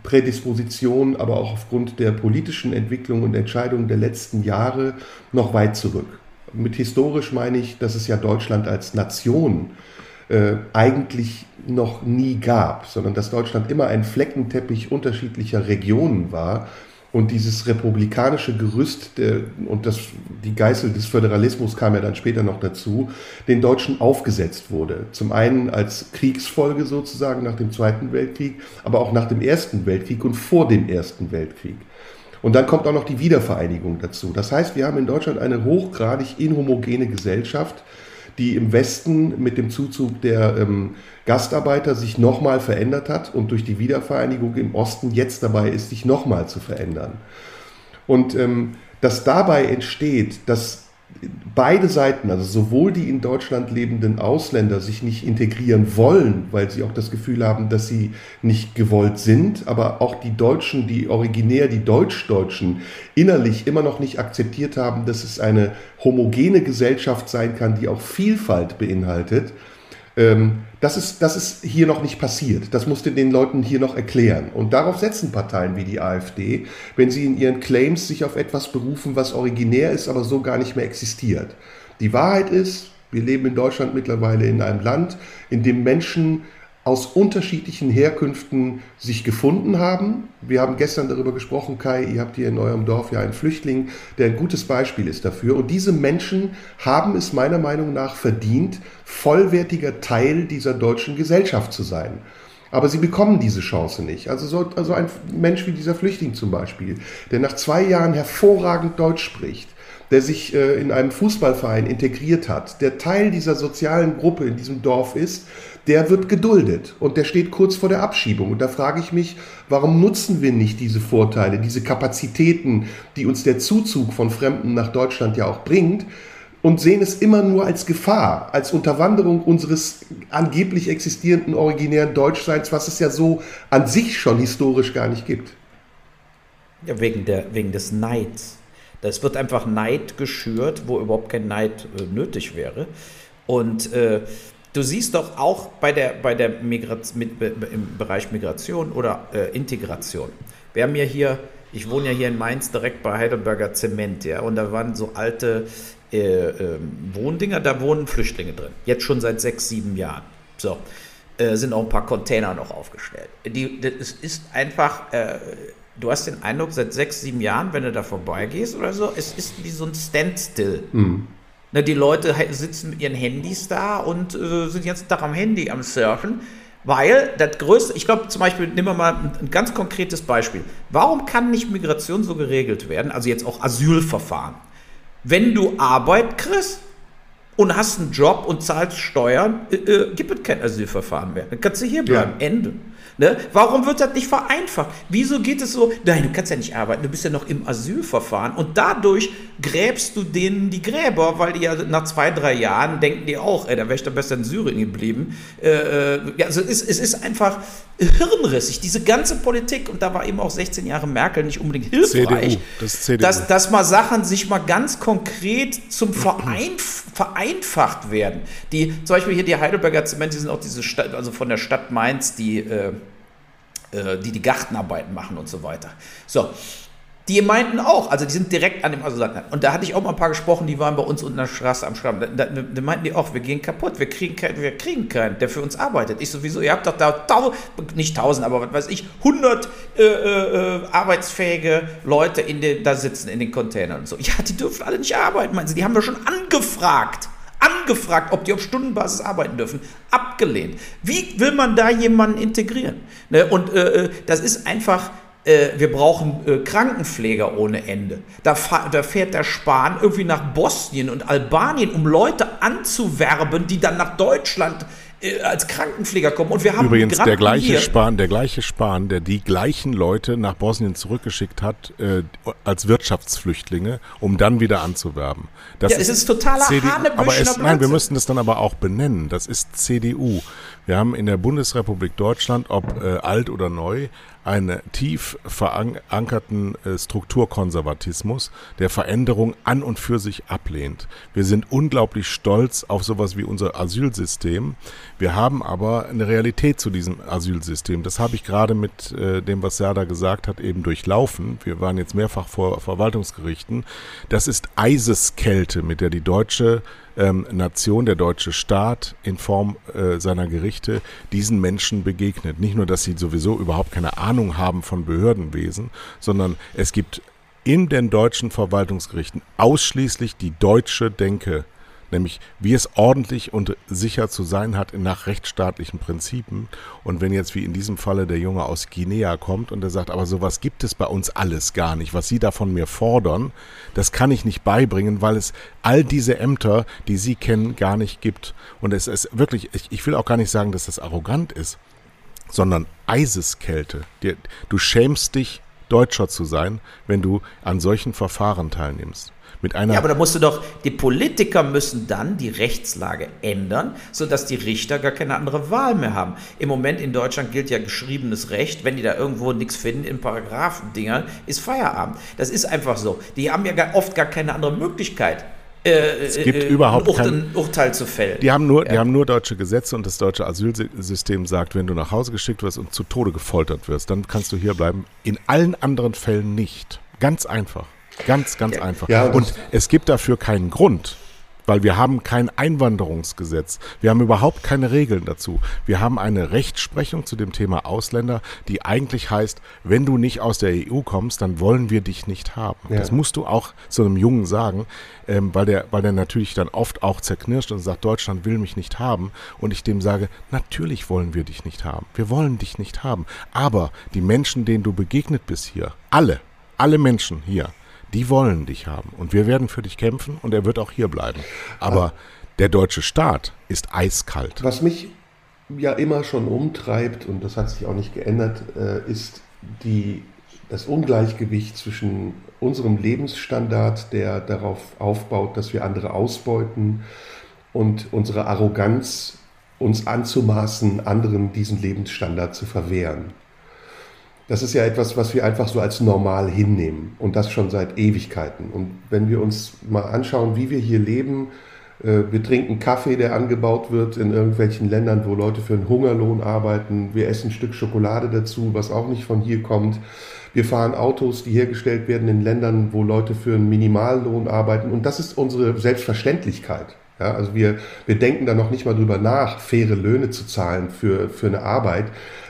Prädisposition, aber auch aufgrund der politischen Entwicklung und Entscheidungen der letzten Jahre noch weit zurück. Mit historisch meine ich, dass es ja Deutschland als Nation äh, eigentlich noch nie gab, sondern dass Deutschland immer ein Fleckenteppich unterschiedlicher Regionen war und dieses republikanische Gerüst der, und das, die Geißel des Föderalismus kam ja dann später noch dazu, den Deutschen aufgesetzt wurde. Zum einen als Kriegsfolge sozusagen nach dem Zweiten Weltkrieg, aber auch nach dem Ersten Weltkrieg und vor dem Ersten Weltkrieg. Und dann kommt auch noch die Wiedervereinigung dazu. Das heißt, wir haben in Deutschland eine hochgradig inhomogene Gesellschaft, die im Westen mit dem Zuzug der ähm, Gastarbeiter sich nochmal verändert hat und durch die Wiedervereinigung im Osten jetzt dabei ist, sich nochmal zu verändern. Und ähm, dass dabei entsteht, dass beide Seiten, also sowohl die in Deutschland lebenden Ausländer sich nicht integrieren wollen, weil sie auch das Gefühl haben, dass sie nicht gewollt sind, aber auch die Deutschen, die originär die Deutschdeutschen innerlich immer noch nicht akzeptiert haben, dass es eine homogene Gesellschaft sein kann, die auch Vielfalt beinhaltet, Ähm, das, ist, das ist hier noch nicht passiert. Das musste den Leuten hier noch erklären. Und darauf setzen Parteien wie die AfD, wenn sie in ihren Claims sich auf etwas berufen, was originär ist, aber so gar nicht mehr existiert. Die Wahrheit ist, wir leben in Deutschland mittlerweile in einem Land, in dem Menschen aus unterschiedlichen Herkünften sich gefunden haben. Wir haben gestern darüber gesprochen, Kai, ihr habt hier in eurem Dorf ja einen Flüchtling, der ein gutes Beispiel ist dafür. Und diese Menschen haben es meiner Meinung nach verdient, vollwertiger Teil dieser deutschen Gesellschaft zu sein. Aber sie bekommen diese Chance nicht. Also, so, also ein Mensch wie dieser Flüchtling zum Beispiel, der nach zwei Jahren hervorragend Deutsch spricht, der sich äh, in einem Fußballverein integriert hat, der Teil dieser sozialen Gruppe in diesem Dorf ist, der wird geduldet und der steht kurz vor der Abschiebung. Und da frage ich mich, warum nutzen wir nicht diese Vorteile, diese Kapazitäten, die uns der Zuzug von Fremden nach Deutschland ja auch bringt, und sehen es immer nur als Gefahr, als Unterwanderung unseres angeblich existierenden originären Deutschseins, was es ja so an sich schon historisch gar nicht gibt. Ja, wegen, der, wegen des Neids. Das wird einfach Neid geschürt, wo überhaupt kein Neid äh, nötig wäre. Und äh, Du siehst doch auch bei der, bei der Migration, mit, im Bereich Migration oder äh, Integration. Wir haben ja hier, ich wohne ja hier in Mainz direkt bei Heidelberger Zement, ja, und da waren so alte äh, äh, Wohndinger, da wohnen Flüchtlinge drin. Jetzt schon seit sechs, sieben Jahren. So. Äh, sind auch ein paar Container noch aufgestellt. Die, es ist einfach, äh, du hast den Eindruck, seit sechs, sieben Jahren, wenn du da vorbeigehst oder so, es ist wie so ein Standstill. Mhm. Na, die Leute sitzen mit ihren Handys da und äh, sind den ganzen Tag am Handy am Surfen. Weil das größte, ich glaube zum Beispiel, nehmen wir mal ein, ein, ganz konkretes Beispiel. Warum kann nicht Migration so geregelt werden, also jetzt auch Asylverfahren? Wenn du Arbeit kriegst und hast einen Job und zahlst Steuern, äh, äh, gibt es kein Asylverfahren mehr. Dann kannst du hier bleiben. Ja. Ende. Ne? Warum wird das nicht vereinfacht? Wieso geht es so? Nein, du kannst ja nicht arbeiten, du bist ja noch im Asylverfahren und dadurch gräbst du denen die Gräber, weil die ja nach zwei, drei Jahren denken die auch, ey, da wäre ich doch besser in Syrien geblieben. Äh, äh, ja, also es, es ist einfach hirnrissig, diese ganze Politik und da war eben auch 16 Jahre Merkel nicht unbedingt hilfreich, CDU, das CDU. Dass, dass mal Sachen sich mal ganz konkret zum Vereinf vereinfacht werden. Die, zum Beispiel hier die Heidelberger Zement, die sind auch diese Stadt, also von der Stadt Mainz, die äh, äh, die die Gartenarbeiten machen und so weiter. So, die meinten auch, also die sind direkt an dem Asylanten. Und da hatte ich auch mal ein paar gesprochen, die waren bei uns unten in der Straße am Schramm. Da, da, da, meinten die auch, wir gehen kaputt, wir kriegen, keinen, wir kriegen keinen, der für uns arbeitet. Ich sowieso, ihr habt doch da, tau, nicht tausend, aber was weiß ich, 100 äh, äh, arbeitsfähige Leute in den, da sitzen in den Containern und so. Ja, die dürfen alle nicht arbeiten, meinen sie. Die haben wir schon angefragt angefragt, ob die auf Stundenbasis arbeiten dürfen, abgelehnt. Wie will man da jemanden integrieren? Ne? Und äh, äh das ist einfach, äh, wir brauchen äh, Krankenpfleger ohne Ende. Da, da, fährt der Spahn irgendwie nach Bosnien und Albanien, um Leute anzuwerben, die dann nach Deutschland äh, als Krankenpfleger kommen. Und wir haben übrigens der gleiche Spahn, der gleiche Spahn, der die gleichen Leute nach Bosnien zurückgeschickt hat äh, als Wirtschaftsflüchtlinge, um dann wieder anzuwerben. Das ja, ist es ist totaler CDU, aber es, Nein, wir müssen das dann aber auch benennen. Das ist CDU. Wir haben in der Bundesrepublik Deutschland, ob äh, alt oder neu, einen tief verankerten äh, Strukturkonservatismus, der Veränderung an und für sich ablehnt. Wir sind unglaublich stolz auf sowas wie unser Asylsystem. Wir haben aber eine Realität zu diesem Asylsystem. Das habe ich gerade mit äh, dem, was Serda gesagt hat, eben durchlaufen. Wir waren jetzt mehrfach vor Verwaltungsgerichten. Das ist Eiseskälte, mit der die deutsche ähm, Nation, der deutsche Staat in Form äh, seiner Gerichte diesen Menschen begegnet. Nicht nur, dass sie sowieso überhaupt keine Ahnung haben von Behördenwesen, sondern es gibt in den deutschen Verwaltungsgerichten ausschließlich die deutsche Denke nämlich wie es ordentlich und sicher zu sein hat nach rechtsstaatlichen Prinzipien. Und wenn jetzt wie in diesem Falle der Junge aus Guinea kommt und er sagt, aber sowas gibt es bei uns alles gar nicht, was Sie da von mir fordern, das kann ich nicht beibringen, weil es all diese Ämter, die Sie kennen, gar nicht gibt. Und es ist wirklich, ich, ich will auch gar nicht sagen, dass das arrogant ist, sondern Eiseskälte. Du schämst dich, Deutscher zu sein, wenn du an solchen Verfahren teilnimmst mit einer. Ja, aber da musst du doch, die Politiker müssen dann die Rechtslage ändern, sodass die Richter gar keine andere Wahl mehr haben. Im Moment in Deutschland gilt ja geschriebenes Recht. Wenn die da irgendwo nichts finden in Paragraphendingern, ist Feierabend. Das ist einfach so. Die haben ja oft gar keine andere Möglichkeit. äh, es gibt äh, überhaupt ein, Urteil, kein, ein Urteil zu fällen. Die haben, nur, die haben nur deutsche Gesetze und das deutsche Asylsystem sagt, wenn du nach Hause geschickt wirst und zu Tode gefoltert wirst, dann kannst du hier bleiben. In allen anderen Fällen nicht. Ganz einfach. Ganz, ganz einfach. Ja, und es gibt dafür keinen Grund. Weil wir haben kein Einwanderungsgesetz. Wir haben überhaupt keine Regeln dazu. Wir haben eine Rechtsprechung zu dem Thema Ausländer, die eigentlich heißt, wenn du nicht aus der EU kommst, dann wollen wir dich nicht haben. Ja. Das musst du auch so einem Jungen sagen, ähm, weil, der, weil der natürlich dann oft auch zerknirscht und sagt, Deutschland will mich nicht haben. Und ich dem sage, natürlich wollen wir dich nicht haben. Wir wollen dich nicht haben. Aber die Menschen, denen du begegnet bist hier, alle, alle Menschen hier, die wollen dich haben. Und wir werden für dich kämpfen und er wird auch hier bleiben. Aber der deutsche Staat ist eiskalt. Was mich ja immer schon umtreibt, und das hat sich auch nicht geändert, äh, ist die, das Ungleichgewicht zwischen unserem Lebensstandard, der darauf aufbaut, dass wir andere ausbeuten, und unserer Arroganz, uns anzumaßen, anderen diesen Lebensstandard zu verwehren. Das ist ja etwas, was wir einfach so als normal hinnehmen und das schon seit Ewigkeiten. Und wenn wir uns mal anschauen, wie wir hier leben, äh, wir trinken Kaffee, der angebaut wird in irgendwelchen Ländern, wo Leute für einen Hungerlohn arbeiten. Wir essen ein Stück Schokolade dazu, was auch nicht von hier kommt. Wir fahren Autos, die hergestellt werden in Ländern, wo Leute für einen Minimallohn arbeiten. Und das ist unsere Selbstverständlichkeit. Ja, also wir, wir denken da noch nicht mal drüber nach, faire Löhne zu zahlen für, für eine Arbeit,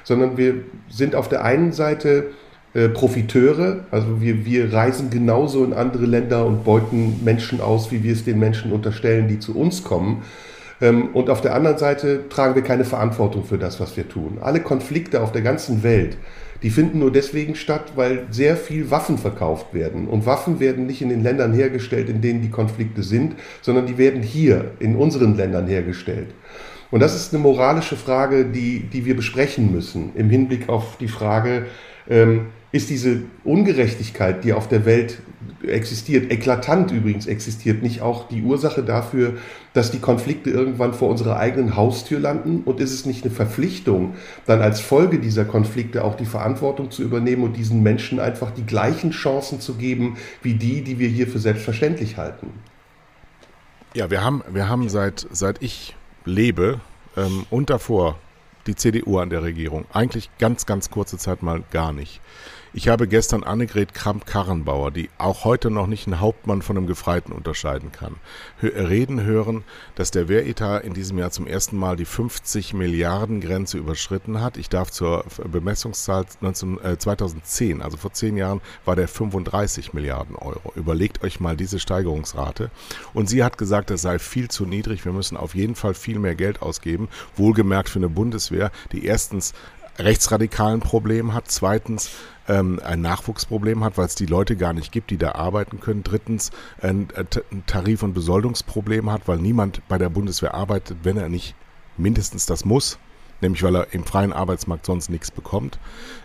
sondern wir sind auf der einen Seite äh, Profiteure, also wir, wir reisen genauso in andere Länder und beuten Menschen aus, wie wir es den Menschen unterstellen, die zu uns kommen. Ähm, und auf der anderen Seite tragen wir keine Verantwortung für das, was wir tun. Alle Konflikte auf der ganzen Welt, die finden nur deswegen statt, weil sehr viel Waffen verkauft werden. Und Waffen werden nicht in den Ländern hergestellt, in denen die Konflikte sind, sondern die werden hier in unseren Ländern hergestellt. Und das ist eine moralische Frage, die, die wir besprechen müssen im Hinblick auf die Frage, ähm, ist diese Ungerechtigkeit, die auf der Welt existiert, eklatant übrigens existiert, nicht auch die Ursache dafür, dass die Konflikte irgendwann vor unserer eigenen Haustür landen? Und ist es nicht eine Verpflichtung, dann als Folge dieser Konflikte auch die Verantwortung zu übernehmen und diesen Menschen einfach die gleichen Chancen zu geben, wie die, die wir hier für selbstverständlich halten? Ja, wir haben, wir haben seit, seit ich lebe ähm, und davor die CDU an der Regierung. Eigentlich ganz, ganz kurze Zeit mal gar nicht. Ich habe gestern Annegret Kramp-Karrenbauer, die auch heute noch nicht einen Hauptmann von einem Gefreiten unterscheiden kann, reden hören, dass der Wehretat in diesem Jahr zum ersten Mal die 50 Milliarden Grenze überschritten hat. Ich darf zur Bemessungszahl 19, äh, 2010, also vor zehn Jahren, war der 35 Milliarden Euro. Überlegt euch mal diese Steigerungsrate. Und sie hat gesagt, das sei viel zu niedrig. Wir müssen auf jeden Fall viel mehr Geld ausgeben. Wohlgemerkt für eine Bundeswehr, die erstens rechtsradikalen Problem hat, zweitens ähm, ein Nachwuchsproblem hat, weil es die Leute gar nicht gibt, die da arbeiten können, drittens ein, ein Tarif- und Besoldungsproblem hat, weil niemand bei der Bundeswehr arbeitet, wenn er nicht mindestens das muss, nämlich weil er im freien Arbeitsmarkt sonst nichts bekommt.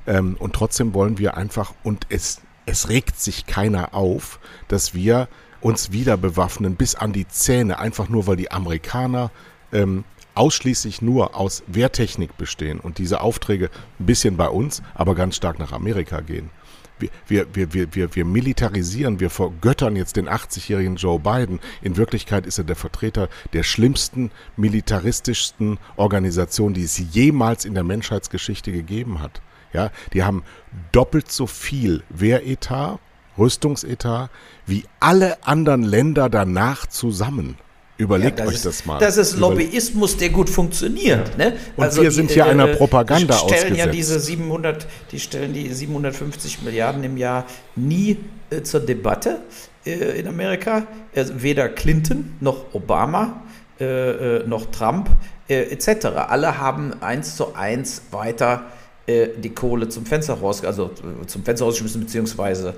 Ähm, und trotzdem wollen wir einfach, und es, es regt sich keiner auf, dass wir uns wieder bewaffnen bis an die Zähne, einfach nur weil die Amerikaner ähm, ausschließlich nur aus Wehrtechnik bestehen und diese Aufträge ein bisschen bei uns, aber ganz stark nach Amerika gehen. Wir, wir, wir, wir, wir, militarisieren, wir vergöttern jetzt den 80-jährigen Joe Biden. In Wirklichkeit ist er der Vertreter der schlimmsten, militaristischsten Organisation, die es jemals in der Menschheitsgeschichte gegeben hat. Ja, die haben doppelt so viel Wehretat, Rüstungsetat, wie alle anderen Länder danach zusammen. Überlegt Ja, euch ist, das mal. Das ist Lobbyismus, der gut funktioniert. Ne? Und wir sind hier einer Propaganda die stellen ja ausgesetzt. diese 700, die stellen die 750 Milliarden im Jahr nie äh, zur Debatte äh, in Amerika. Also weder Clinton noch Obama äh, äh, noch Trump äh, etc. Alle haben eins zu eins weiter äh, die Kohle zum Fenster raus, also äh, zum Fenster rausgeschmissen beziehungsweise äh,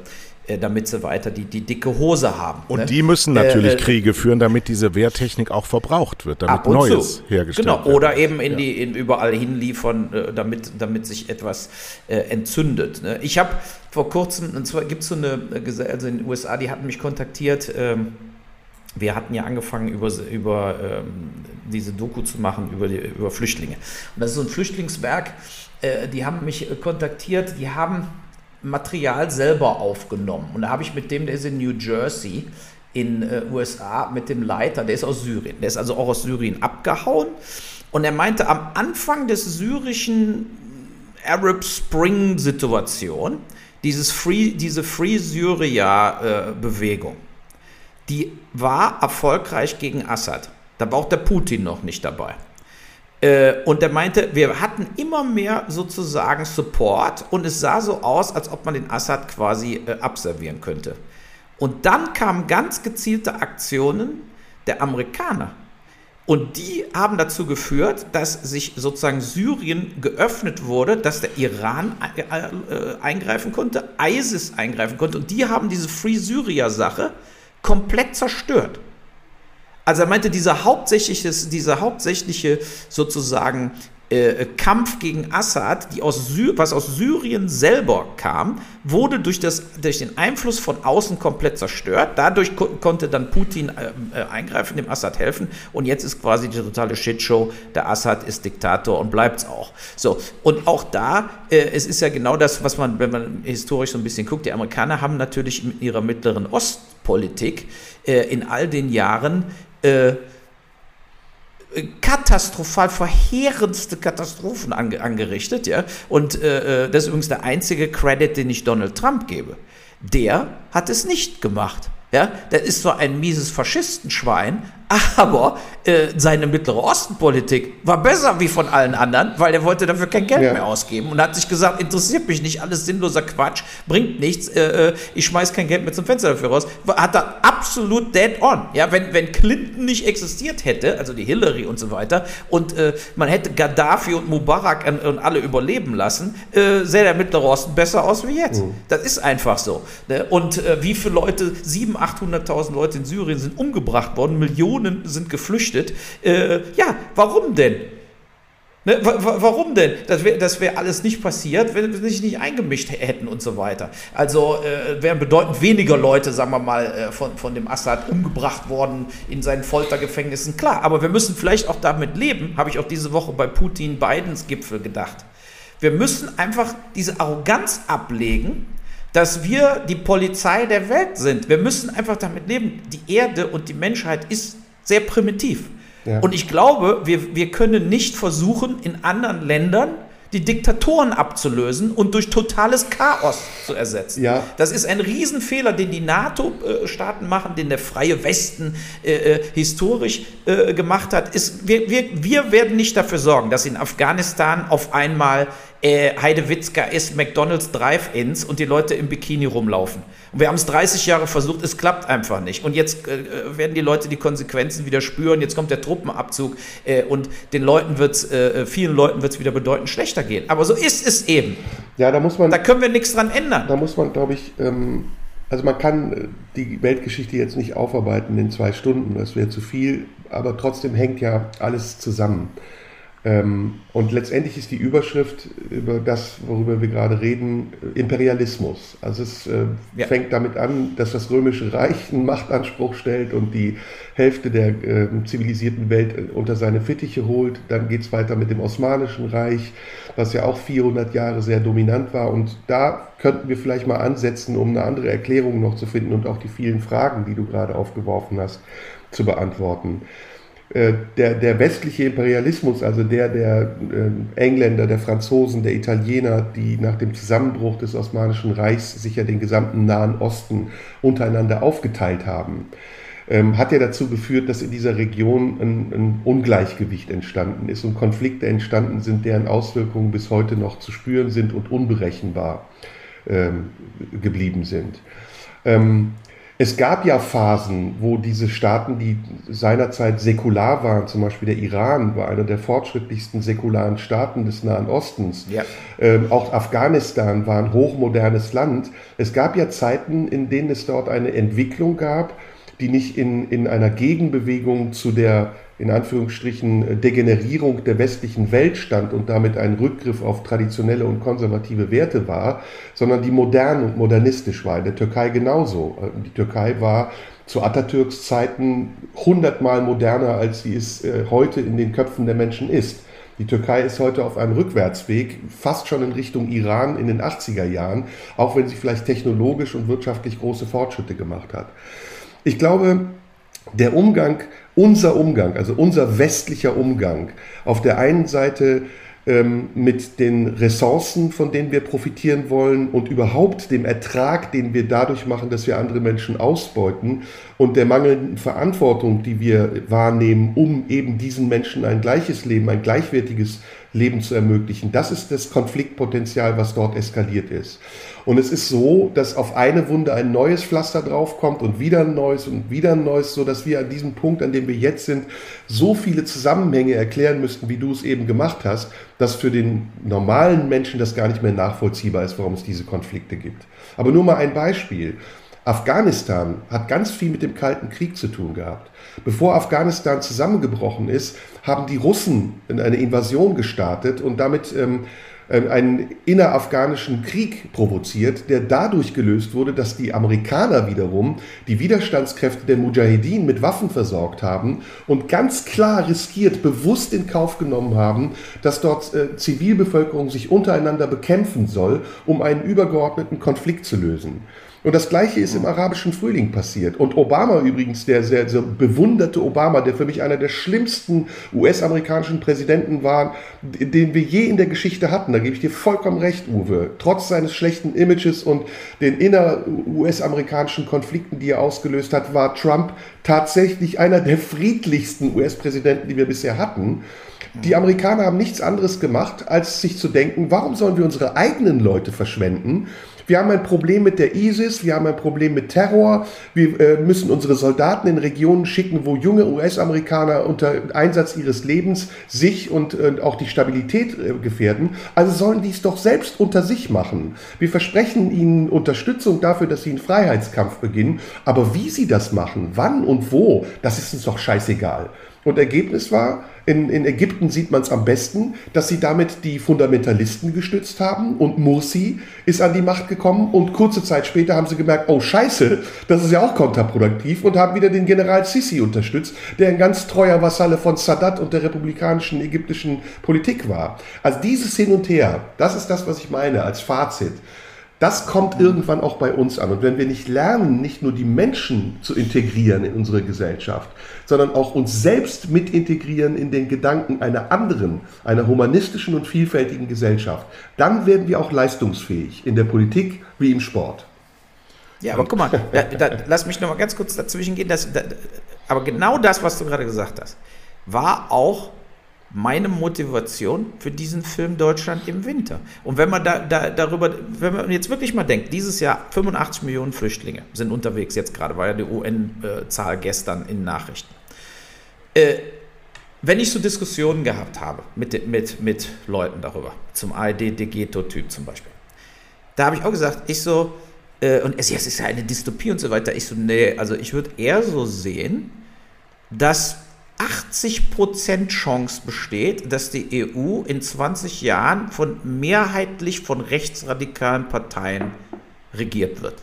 damit sie weiter die, die dicke Hose haben. Und ne? die müssen natürlich Äh, äh, Kriege führen, damit diese Wehrtechnik auch verbraucht wird, damit Neues zu. hergestellt genau. wird. Oder eben in Ja. die in überall hinliefern, äh, damit, damit sich etwas äh, entzündet. Ne? Ich habe vor kurzem, und zwar gibt es so eine, äh, also in den USA, die hatten mich kontaktiert. Ähm, wir hatten ja angefangen, über, über ähm, diese Doku zu machen, über, die, über Flüchtlinge. Und das ist so ein Flüchtlingswerk, äh, die haben mich äh, kontaktiert, die haben Material selber aufgenommen. Und da habe ich mit dem, der ist in New Jersey, in äh, USA mit dem Leiter, der ist aus Syrien, der ist also auch aus Syrien abgehauen. Und er meinte, am Anfang des syrischen Arab Spring Situation, dieses Free, diese Free Syria äh, Bewegung, die war erfolgreich gegen Assad. Da war auch der Putin noch nicht dabei. Äh, und er meinte, wir hatten immer mehr sozusagen Support und es sah so aus, als ob man den Assad quasi äh, abservieren könnte. Und dann kamen ganz gezielte Aktionen der Amerikaner. Und die haben dazu geführt, dass sich sozusagen Syrien geöffnet wurde, dass der Iran äh, eingreifen konnte, ISIS eingreifen konnte. Und die haben diese Free Syria-Sache komplett zerstört. Also er meinte, dieser hauptsächliche, dieser hauptsächliche sozusagen äh, Kampf gegen Assad, die aus was aus Syrien selber kam, wurde durch, das, durch den Einfluss von außen komplett zerstört. Dadurch ko konnte dann Putin äh, äh, eingreifen, dem Assad helfen. Und jetzt ist quasi die totale Shitshow. Der Assad ist Diktator und bleibt es auch. So, und auch da, äh, es ist ja genau das, was man, wenn man historisch so ein bisschen guckt, die Amerikaner haben natürlich mit ihrer Mittleren Ostpolitik äh, in all den Jahren äh, katastrophal verheerendste Katastrophen ange angerichtet, ja. Und äh, äh, das ist übrigens der einzige Credit, den ich Donald Trump gebe. Der hat es nicht gemacht. Ja, der ist zwar ein mieses Faschistenschwein, aber äh, seine Mittlere Ostenpolitik war besser wie von allen anderen, weil er wollte dafür kein Geld ja. mehr ausgeben und hat sich gesagt, interessiert mich nicht, alles sinnloser Quatsch, bringt nichts, äh, äh ich schmeiß kein Geld mehr zum Fenster dafür raus. Hat er absolut dead on. Ja, wenn, wenn Clinton nicht existiert hätte, also die Hillary und so weiter, und äh, man hätte Gaddafi und Mubarak und, und alle überleben lassen, äh, sähe der Mittlere Osten besser aus wie jetzt. Mhm. Das ist einfach so. Ne? Und äh, wie viele Leute, 700.000, 800.000 Leute in Syrien sind umgebracht worden, Millionen sind geflüchtet. Äh, ja, warum denn? Ne, warum denn? Das wäre das wär alles nicht passiert, wenn wir sich nicht eingemischt hätten und so weiter. Also äh, wären bedeutend weniger Leute, sagen wir mal, äh, von, von dem Assad umgebracht worden in seinen Foltergefängnissen. Klar, aber wir müssen vielleicht auch damit leben, habe ich auch diese Woche bei Putin-Bidens Gipfel gedacht. Wir müssen einfach diese Arroganz ablegen, dass wir die Polizei der Welt sind. Wir müssen einfach damit leben. Die Erde und die Menschheit ist sehr primitiv. Ja. Und ich glaube, wir, wir können nicht versuchen, in anderen Ländern die Diktatoren abzulösen und durch totales Chaos zu ersetzen. Ja. Das ist ein Riesenfehler, den die NATO-Staaten machen, den der freie Westen äh, äh, historisch äh, gemacht hat. Ist, wir, wir, wir werden nicht dafür sorgen, dass in Afghanistan auf einmal äh, Heidewitzka ist McDonalds Drive-Ins und die Leute im Bikini rumlaufen. Und wir haben es 30 Jahre versucht, es klappt einfach nicht. Und jetzt äh, werden die Leute die Konsequenzen wieder spüren. Jetzt kommt der Truppenabzug äh, und den Leuten wird's, äh, vielen Leuten wird es wieder bedeutend schlechter gehen. Aber so ist es eben. Ja, da muss man. Da können wir nichts dran ändern. Da muss man, glaube ich, ähm, also man kann äh, die Weltgeschichte jetzt nicht aufarbeiten in zwei Stunden. Das wäre zu viel. Aber trotzdem hängt ja alles zusammen. Ähm, und letztendlich ist die Überschrift über das, worüber wir gerade reden, Imperialismus. Also es äh, ja. fängt damit an, dass das Römische Reich einen Machtanspruch stellt und die Hälfte der äh, zivilisierten Welt äh, unter seine Fittiche holt. Dann geht es weiter mit dem Osmanischen Reich, was ja auch 400 Jahre sehr dominant war. Und da könnten wir vielleicht mal ansetzen, um eine andere Erklärung noch zu finden und auch die vielen Fragen, die du gerade aufgeworfen hast, zu beantworten. Äh, der, der westliche Imperialismus, also der der äh, Engländer, der Franzosen, der Italiener, die nach dem Zusammenbruch des Osmanischen Reichs sich ja den gesamten Nahen Osten untereinander aufgeteilt haben, ähm, hat ja dazu geführt, dass in dieser Region ein, ein, Ungleichgewicht entstanden ist und Konflikte entstanden sind, deren Auswirkungen bis heute noch zu spüren sind und unberechenbar ähm, geblieben sind. Ähm, es gab ja Phasen, wo diese Staaten, die seinerzeit säkular waren, zum Beispiel der Iran war einer der fortschrittlichsten säkularen Staaten des Nahen Ostens, ja. ähm, auch Afghanistan war ein hochmodernes Land. Es gab ja Zeiten, in denen es dort eine Entwicklung gab, die nicht in, in einer Gegenbewegung zu der in Anführungsstrichen äh, Degenerierung der westlichen Welt stand und damit ein Rückgriff auf traditionelle und konservative Werte war, sondern die modern und modernistisch war. In der Türkei genauso. Äh, die Türkei war zu Atatürks Zeiten hundertmal moderner, als sie es äh, heute in den Köpfen der Menschen ist. Die Türkei ist heute auf einem Rückwärtsweg, fast schon in Richtung Iran in den 80er Jahren, auch wenn sie vielleicht technologisch und wirtschaftlich große Fortschritte gemacht hat. Ich glaube, der Umgang, unser Umgang, also unser westlicher Umgang, auf der einen Seite ähm, mit den Ressourcen, von denen wir profitieren wollen und überhaupt dem Ertrag, den wir dadurch machen, dass wir andere Menschen ausbeuten und der mangelnden Verantwortung, die wir wahrnehmen, um eben diesen Menschen ein gleiches Leben, ein gleichwertiges Leben zu ermöglichen. Das ist das Konfliktpotenzial, was dort eskaliert ist. Und es ist so, dass auf eine Wunde ein neues Pflaster draufkommt und wieder ein neues und wieder ein neues, so dass wir an diesem Punkt, an dem wir jetzt sind, so viele Zusammenhänge erklären müssten, wie du es eben gemacht hast, dass für den normalen Menschen das gar nicht mehr nachvollziehbar ist, warum es diese Konflikte gibt. Aber nur mal ein Beispiel. Afghanistan hat ganz viel mit dem Kalten Krieg zu tun gehabt. Bevor Afghanistan zusammengebrochen ist, haben die Russen eine Invasion gestartet und damit ähm, ähm, einen innerafghanischen Krieg provoziert, der dadurch gelöst wurde, dass die Amerikaner wiederum die Widerstandskräfte der Mujahedin mit Waffen versorgt haben und ganz klar riskiert, bewusst in Kauf genommen haben, dass dort äh, Zivilbevölkerung sich untereinander bekämpfen soll, um einen übergeordneten Konflikt zu lösen. Und das Gleiche ist im arabischen Frühling passiert. Und Obama übrigens, der sehr, sehr bewunderte Obama, der für mich einer der schlimmsten US-amerikanischen Präsidenten war, den wir je in der Geschichte hatten. Da gebe ich dir vollkommen recht, Uwe. Trotz seines schlechten Images und den inner-US-amerikanischen Konflikten, die er ausgelöst hat, war Trump tatsächlich einer der friedlichsten US-Präsidenten, die wir bisher hatten. Die Amerikaner haben nichts anderes gemacht, als sich zu denken, warum sollen wir unsere eigenen Leute verschwenden? Wir haben ein Problem mit der ISIS, wir haben ein Problem mit Terror, wir äh, müssen unsere Soldaten in Regionen schicken, wo junge US-Amerikaner unter Einsatz ihres Lebens sich und äh, auch die Stabilität äh, gefährden. Also sollen die es doch selbst unter sich machen. Wir versprechen ihnen Unterstützung dafür, dass sie einen Freiheitskampf beginnen, aber wie sie das machen, wann und wo, das ist uns doch scheißegal. Und Ergebnis war, in, in Ägypten sieht man es am besten, dass sie damit die Fundamentalisten gestützt haben und Mursi ist an die Macht gekommen und kurze Zeit später haben sie gemerkt, oh scheiße, das ist ja auch kontraproduktiv und haben wieder den General Sisi unterstützt, der ein ganz treuer Vasalle von Sadat und der republikanischen ägyptischen Politik war. Also dieses Hin und Her, das ist das, was ich meine als Fazit. Das kommt irgendwann auch bei uns an. Und wenn wir nicht lernen, nicht nur die Menschen zu integrieren in unsere Gesellschaft, sondern auch uns selbst mit integrieren in den Gedanken einer anderen, einer humanistischen und vielfältigen Gesellschaft, dann werden wir auch leistungsfähig in der Politik wie im Sport. Ja, aber guck mal, da, da, lass mich noch mal ganz kurz dazwischen gehen. Dass, da, aber genau das, was du gerade gesagt hast, war auch meine Motivation für diesen Film Deutschland im Winter. Und wenn man da, da, darüber, wenn man jetzt wirklich mal denkt, dieses Jahr 85 Millionen Flüchtlinge sind unterwegs jetzt gerade, war ja die UN-Zahl gestern in Nachrichten. Äh, wenn ich so Diskussionen gehabt habe mit, mit, mit Leuten darüber, zum ARD-Degeto-Typ zum Beispiel, da habe ich auch gesagt, ich so, äh, und es, es ist ja eine Dystopie und so weiter, ich so, nee, also ich würde eher so sehen, dass 80% Chance besteht, dass die EU in 20 Jahren von mehrheitlich von rechtsradikalen Parteien regiert wird.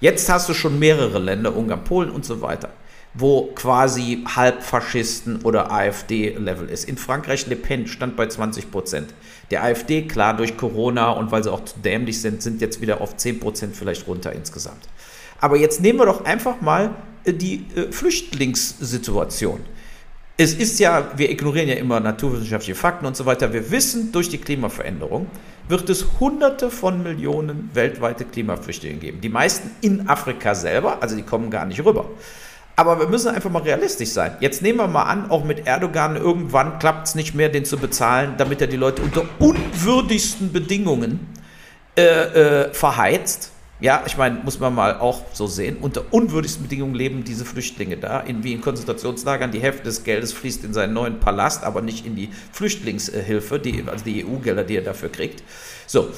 Jetzt hast du schon mehrere Länder, Ungarn, Polen und so weiter, wo quasi Halbfaschisten oder AfD-Level ist. In Frankreich Le Pen stand bei 20% Der AfD, klar, durch Corona und weil sie auch zu dämlich sind, sind jetzt wieder auf 10% vielleicht runter insgesamt. Aber jetzt nehmen wir doch einfach mal äh, die äh, Flüchtlingssituation. Es ist ja, wir ignorieren ja immer naturwissenschaftliche Fakten und so weiter. Wir wissen, durch die Klimaveränderung wird es Hunderte von Millionen weltweite Klimaflüchtlinge geben. Die meisten in Afrika selber, also die kommen gar nicht rüber. Aber wir müssen einfach mal realistisch sein. Jetzt nehmen wir mal an, auch mit Erdogan, irgendwann klappt es nicht mehr, den zu bezahlen, damit er die Leute unter unwürdigsten Bedingungen äh, äh, verheizt ja, ich meine, muss man mal auch so sehen, unter unwürdigsten Bedingungen leben diese Flüchtlinge da, in, wie in Konzentrationslagern. Die Hälfte des Geldes fließt in seinen neuen Palast, aber nicht in die Flüchtlingshilfe, die, also die EU-Gelder, die er dafür kriegt. So,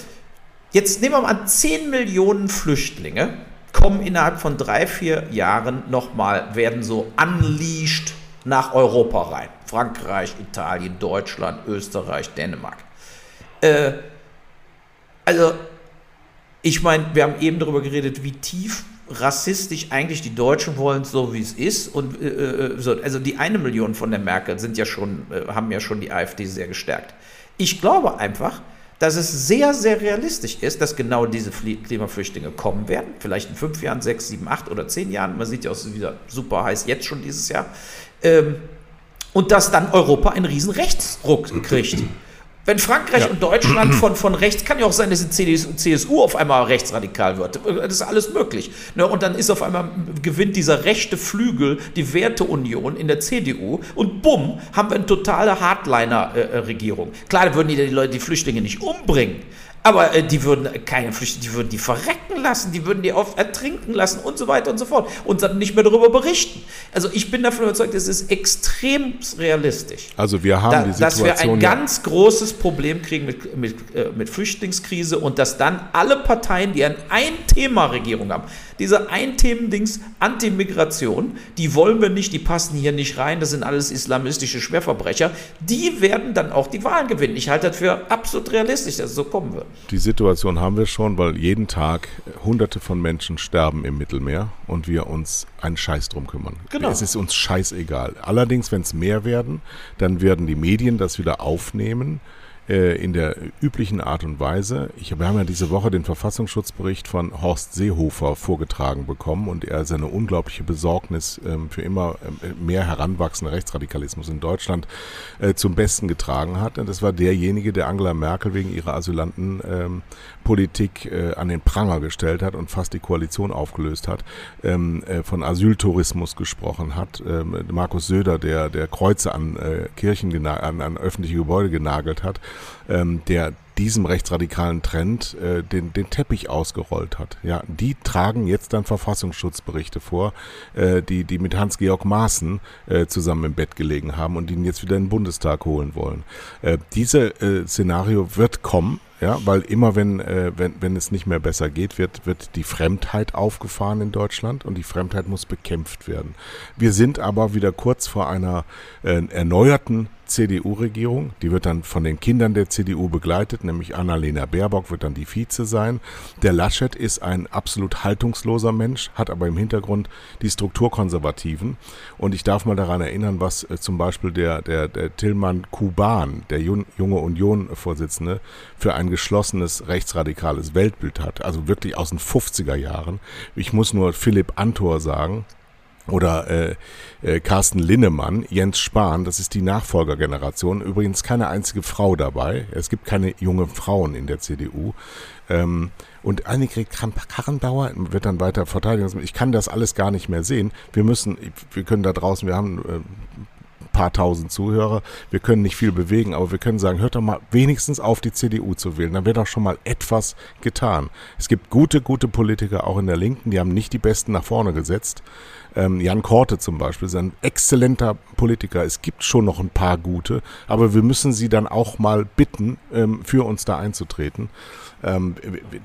jetzt nehmen wir mal an, 10 Millionen Flüchtlinge kommen innerhalb von drei, vier Jahren nochmal, werden so unleashed nach Europa rein. Frankreich, Italien, Deutschland, Österreich, Dänemark. Äh, also ich meine, wir haben eben darüber geredet, wie tief rassistisch eigentlich die Deutschen wollen, so wie es ist. Und äh, äh, so, also die eine Million von der Merkel sind ja schon, äh, haben ja schon die AfD sehr gestärkt. Ich glaube einfach, dass es sehr, sehr realistisch ist, dass genau diese Klimaflüchtlinge kommen werden. Vielleicht in fünf Jahren, sechs, sieben, acht oder zehn Jahren. Man sieht ja auch wieder super heiß jetzt schon dieses Jahr. Ähm, und dass dann Europa einen riesen Rechtsruck kriegt. Wenn Frankreich ja. und Deutschland von, von rechts, kann ja auch sein, dass die CDU, CSU auf einmal rechtsradikal wird. Das ist alles möglich. Ne? Und dann ist auf einmal, gewinnt dieser rechte Flügel die Werteunion in der CDU und bumm, haben wir eine totale Hardliner-Regierung. Klar, da würden die, die Leute die Flüchtlinge nicht umbringen, aber äh, die würden keine Flüchtlinge, die würden die verrecken lassen, die würden die oft ertrinken lassen und so weiter und so fort und dann nicht mehr darüber berichten. Also ich bin davon überzeugt, es ist extrem realistisch. Also wir haben da, die Situation, dass wir ein ganz großes Problem kriegen mit, mit, äh, mit Flüchtlingskrise und dass dann alle Parteien, die ein Ein-Thema-Regierung haben, diese Ein-Themen-Dings Anti-Migration, die wollen wir nicht, die passen hier nicht rein, das sind alles islamistische Schwerverbrecher, die werden dann auch die Wahlen gewinnen. Ich halte das für absolut realistisch, dass es so kommen wird. Die Situation haben wir schon, weil jeden Tag hunderte von Menschen sterben im Mittelmeer und wir uns einen Scheiß drum kümmern. Genau. Es ist uns scheißegal. Allerdings, wenn es mehr werden, dann werden die Medien das wieder aufnehmen äh, in der üblichen Art und Weise. Ich, wir haben ja diese Woche den Verfassungsschutzbericht von Horst Seehofer vorgetragen bekommen und er seine unglaubliche Besorgnis ähm, für immer äh, mehr heranwachsender Rechtsradikalismus in Deutschland äh, zum Besten getragen hat. Und das war derjenige, der Angela Merkel wegen ihrer Asylantenpolitik ähm, äh, an den Pranger gestellt hat und fast die Koalition aufgelöst hat, ähm, äh, von Asyltourismus gesprochen hat. Ähm, Markus Söder, der, der Kreuze an äh, Kirchen, an, an öffentliche Gebäude genagelt hat ähm, der diesem rechtsradikalen Trend äh, den, den Teppich ausgerollt hat. Ja, die tragen jetzt dann Verfassungsschutzberichte vor, äh, die, die mit Hans-Georg Maaßen äh, zusammen im Bett gelegen haben und ihn jetzt wieder in den Bundestag holen wollen. Äh, diese äh, Szenario wird kommen. Ja, weil immer wenn, äh, wenn, wenn es nicht mehr besser geht, wird, wird die Fremdheit aufgefahren in Deutschland und die Fremdheit muss bekämpft werden. Wir sind aber wieder kurz vor einer äh, erneuerten CDU-Regierung. Die wird dann von den Kindern der CDU begleitet, nämlich Annalena Baerbock wird dann die Vize sein. Der Laschet ist ein absolut haltungsloser Mensch, hat aber im Hintergrund die Strukturkonservativen. Und ich darf mal daran erinnern, was äh, zum Beispiel der, der, der Tillmann Kuban, der junge Union-Vorsitzende, für ein geschlossenes rechtsradikales Weltbild hat. Also wirklich aus den 50er Jahren. Ich muss nur Philipp Antor sagen, oder äh, äh, Carsten Linnemann, Jens Spahn, das ist die Nachfolgergeneration. Übrigens keine einzige Frau dabei. Es gibt keine junge Frauen in der CDU. Ähm, und Annegret Kramp-Karrenbauer wird dann weiter verteidigen. Ich kann das alles gar nicht mehr sehen. Wir müssen, wir können da draußen, wir haben äh, paar tausend Zuhörer. Wir können nicht viel bewegen, aber wir können sagen, hört doch mal wenigstens auf, die CDU zu wählen. Dann wird doch schon mal etwas getan. Es gibt gute, gute Politiker auch in der Linken, die haben nicht die Besten nach vorne gesetzt. Ähm, Jan Korte zum Beispiel ist ein exzellenter Politiker. Es gibt schon noch ein paar gute, aber wir müssen sie dann auch mal bitten, ähm, für uns da einzutreten. Ähm,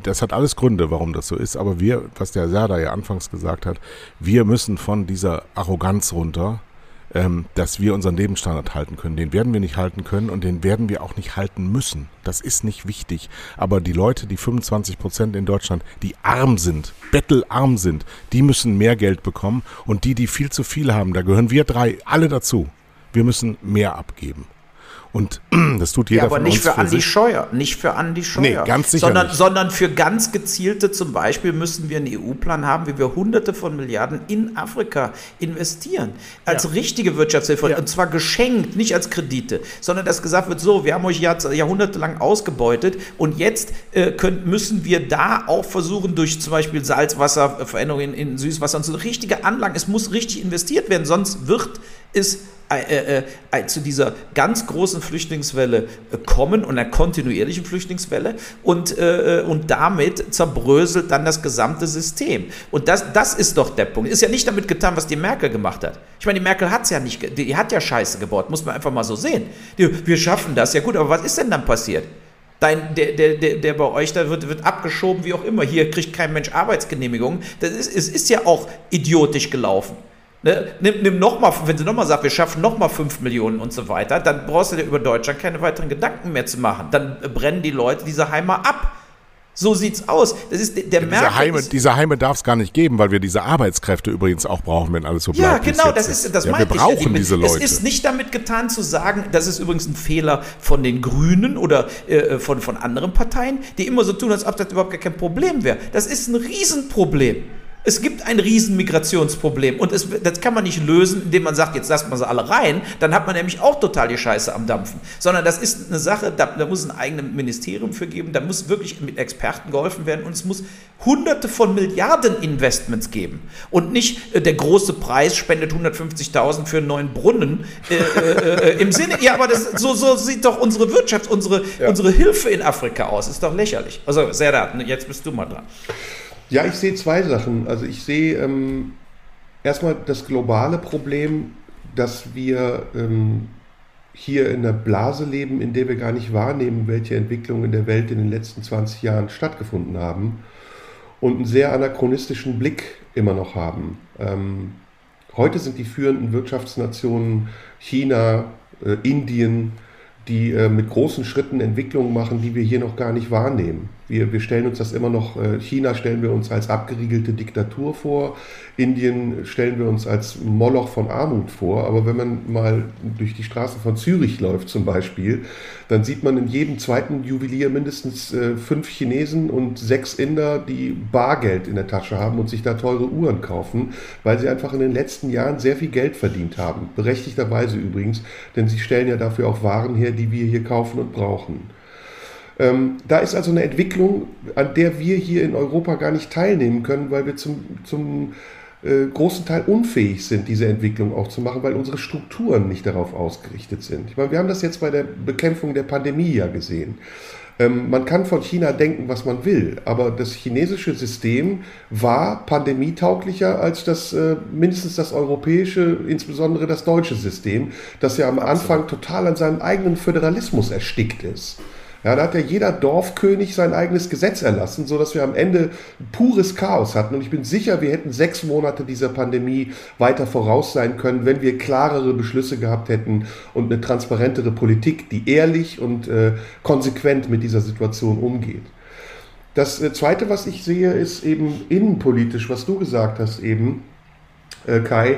das hat alles Gründe, warum das so ist, aber wir, was der Serda ja anfangs gesagt hat, wir müssen von dieser Arroganz runter ähm, dass wir unseren Lebensstandard halten können. Den werden wir nicht halten können und den werden wir auch nicht halten müssen. Das ist nicht wichtig. Aber die Leute, die 25 Prozent in Deutschland, die arm sind, bettelarm sind, die müssen mehr Geld bekommen und die, die viel zu viel haben, da gehören wir drei alle dazu. Wir müssen mehr abgeben. Und <clears throat> das tut jeder ja, aber von nicht uns für, für Andi sich. Scheuer, nicht für Andi Scheuer. Nee, ganz sicher sondern, nicht. sondern für ganz gezielte, zum Beispiel müssen wir einen EU-Plan haben, wie wir Hunderte von Milliarden in Afrika investieren. Als ja. richtige Wirtschaftshilfe. Ja. Und zwar geschenkt, nicht als Kredite, sondern dass gesagt wird, so, wir haben euch Jahr, jahrhundertelang ausgebeutet und jetzt äh, können, müssen wir da auch versuchen, durch zum Beispiel Salzwasserveränderungen in, in Süßwasser und so richtige Anlagen, es muss richtig investiert werden, sonst wird es äh, äh, äh, zu dieser ganz großen Flüchtlingswelle äh, kommen und einer kontinuierlichen Flüchtlingswelle und, äh, äh, und damit zerbröselt dann das gesamte System. Und das, das ist doch der Punkt. Ist ja nicht damit getan, was die Merkel gemacht hat. Ich meine, die Merkel hat es ja nicht, die hat ja Scheiße gebaut, muss man einfach mal so sehen. Die, wir schaffen das, ja gut, aber was ist denn dann passiert? Dein, der, der, der, der bei euch da wird, wird abgeschoben, wie auch immer. Hier kriegt kein Mensch Arbeitsgenehmigung. Das ist, es ist ja auch idiotisch gelaufen. Ne, nimm, nimm noch mal, wenn sie nochmal sagt, wir schaffen nochmal 5 Millionen und so weiter, dann brauchst du dir über Deutschland keine weiteren Gedanken mehr zu machen. Dann brennen die Leute diese Heimer ab. So sieht's aus. Das ist der Ja, Merkel. diese Heime, ist, diese Heime darf es gar nicht geben, weil wir diese Arbeitskräfte übrigens auch brauchen, wenn alles so ja, bleibt. es genau, das ist das ja, Wir meinte ich. brauchen ja. diese Leute. Es ist nicht damit getan zu sagen, das ist übrigens ein Fehler von den Grünen oder äh, von, von anderen Parteien, die immer so tun, als ob das überhaupt gar kein Problem wäre. Das ist ein Riesenproblem. Es gibt ein Riesenmigrationsproblem und es, das kann man nicht lösen, indem man sagt, jetzt lassen wir sie alle rein, dann hat man nämlich auch total die Scheiße am Dampfen. Sondern das ist eine Sache, da, da muss ein eigenes Ministerium für geben, da muss wirklich mit Experten geholfen werden und es muss hunderte von Milliarden Investments geben. Und nicht äh, der große Preis spendet 150.000 für einen neuen Brunnen äh, äh, äh, im Sinne, ja, aber das, so, so sieht doch unsere Wirtschaft, unsere, unsere Hilfe in Afrika aus. Ist doch lächerlich. Also, Serdat, jetzt bist du mal dran. Ja, ich sehe zwei Sachen. Also ich sehe ähm, erstmal das globale Problem, dass wir ähm, hier in einer Blase leben, in der wir gar nicht wahrnehmen, welche Entwicklungen in der Welt in den letzten 20 Jahren stattgefunden haben und einen sehr anachronistischen Blick immer noch haben. Ähm, heute sind die führenden Wirtschaftsnationen China, äh, Indien, die äh, mit großen Schritten Entwicklungen machen, die wir hier noch gar nicht wahrnehmen. Wir, wir stellen uns das immer noch, äh, China stellen wir uns als abgeriegelte Diktatur vor, Indien stellen wir uns als Moloch von Armut vor, aber wenn man mal durch die Straßen von Zürich läuft zum Beispiel, dann sieht man in jedem zweiten Juwelier mindestens äh, fünf Chinesen und sechs Inder, die Bargeld in der Tasche haben und sich da teure Uhren kaufen, weil sie einfach in den letzten Jahren sehr viel Geld verdient haben. Berechtigterweise übrigens, denn sie stellen ja dafür auch Waren her, die wir hier kaufen und brauchen. Ähm, da ist also eine Entwicklung, an der wir hier in Europa gar nicht teilnehmen können, weil wir zum, zum äh, großen Teil unfähig sind, diese Entwicklung auch zu machen, weil unsere Strukturen nicht darauf ausgerichtet sind. Ich meine, wir haben das jetzt bei der Bekämpfung der Pandemie ja gesehen. Ähm, man kann von China denken, was man will, aber das chinesische System war pandemietauglicher als das äh, mindestens das europäische, insbesondere das deutsche System, das ja am Anfang total an seinem eigenen Föderalismus erstickt ist. Ja, da hat ja jeder Dorfkönig sein eigenes Gesetz erlassen, so dass wir am Ende pures Chaos hatten. Und ich bin sicher, wir hätten sechs Monate dieser Pandemie weiter voraus sein können, wenn wir klarere Beschlüsse gehabt hätten und eine transparentere Politik, die ehrlich und äh, konsequent mit dieser Situation umgeht. Das äh, Zweite, was ich sehe, ist eben innenpolitisch, was du gesagt hast eben, äh, Kai,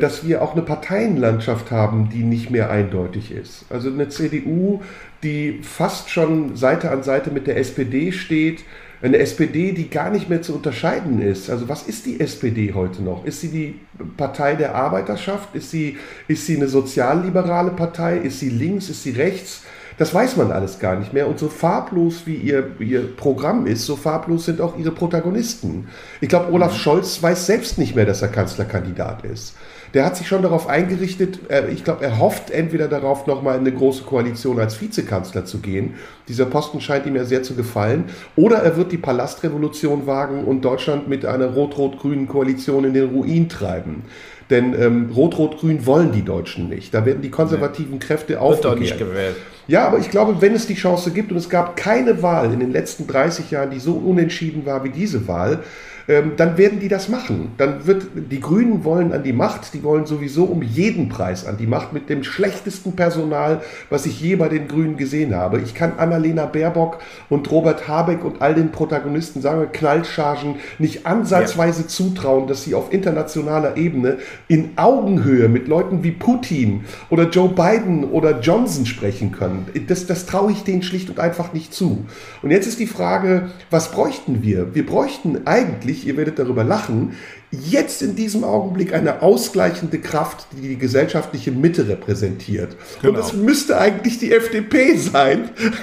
dass wir auch eine Parteienlandschaft haben, die nicht mehr eindeutig ist. Also eine CDU, die fast schon Seite an Seite mit der SPD steht, eine SPD, die gar nicht mehr zu unterscheiden ist. Also was ist die SPD heute noch? Ist sie die Partei der Arbeiterschaft? Ist sie, ist sie eine sozialliberale Partei? Ist sie links? Ist sie rechts? Das weiß man alles gar nicht mehr. Und so farblos wie ihr, ihr Programm ist, so farblos sind auch ihre Protagonisten. Ich glaube, Olaf Scholz weiß selbst nicht mehr, dass er Kanzlerkandidat ist. Der hat sich schon darauf eingerichtet, äh, ich glaube, er hofft entweder darauf, nochmal in eine große Koalition als Vizekanzler zu gehen. Dieser Posten scheint ihm ja sehr zu gefallen. Oder er wird die Palastrevolution wagen und Deutschland mit einer rot-rot-grünen Koalition in den Ruin treiben. Denn ähm, Rot-Rot-Grün wollen die Deutschen nicht. Da werden die konservativen Kräfte Wird doch aufgekehrt. nicht gewählt. Ja, aber ich glaube, wenn es die Chance gibt, und es gab keine Wahl in den letzten 30 Jahren, die so unentschieden war wie diese Wahl, ähm, dann werden die das machen. Dann wird, die Grünen wollen an die Macht, die wollen sowieso um jeden Preis an die Macht mit dem schlechtesten Personal, was ich je bei den Grünen gesehen habe. Ich kann Annalena Baerbock und Robert Habeck und all den Protagonisten, sagen wir Knallchargen, nicht ansatzweise zutrauen, dass sie auf internationaler Ebene in Augenhöhe mit Leuten wie Putin oder Joe Biden oder Johnson sprechen können. Das, das traue ich denen schlicht und einfach nicht zu. Und jetzt ist die Frage, was bräuchten wir? Wir bräuchten eigentlich, ihr werdet darüber lachen, jetzt in diesem Augenblick eine ausgleichende Kraft, die die gesellschaftliche Mitte repräsentiert. Und Genau. das müsste eigentlich die FDP sein. <laughs>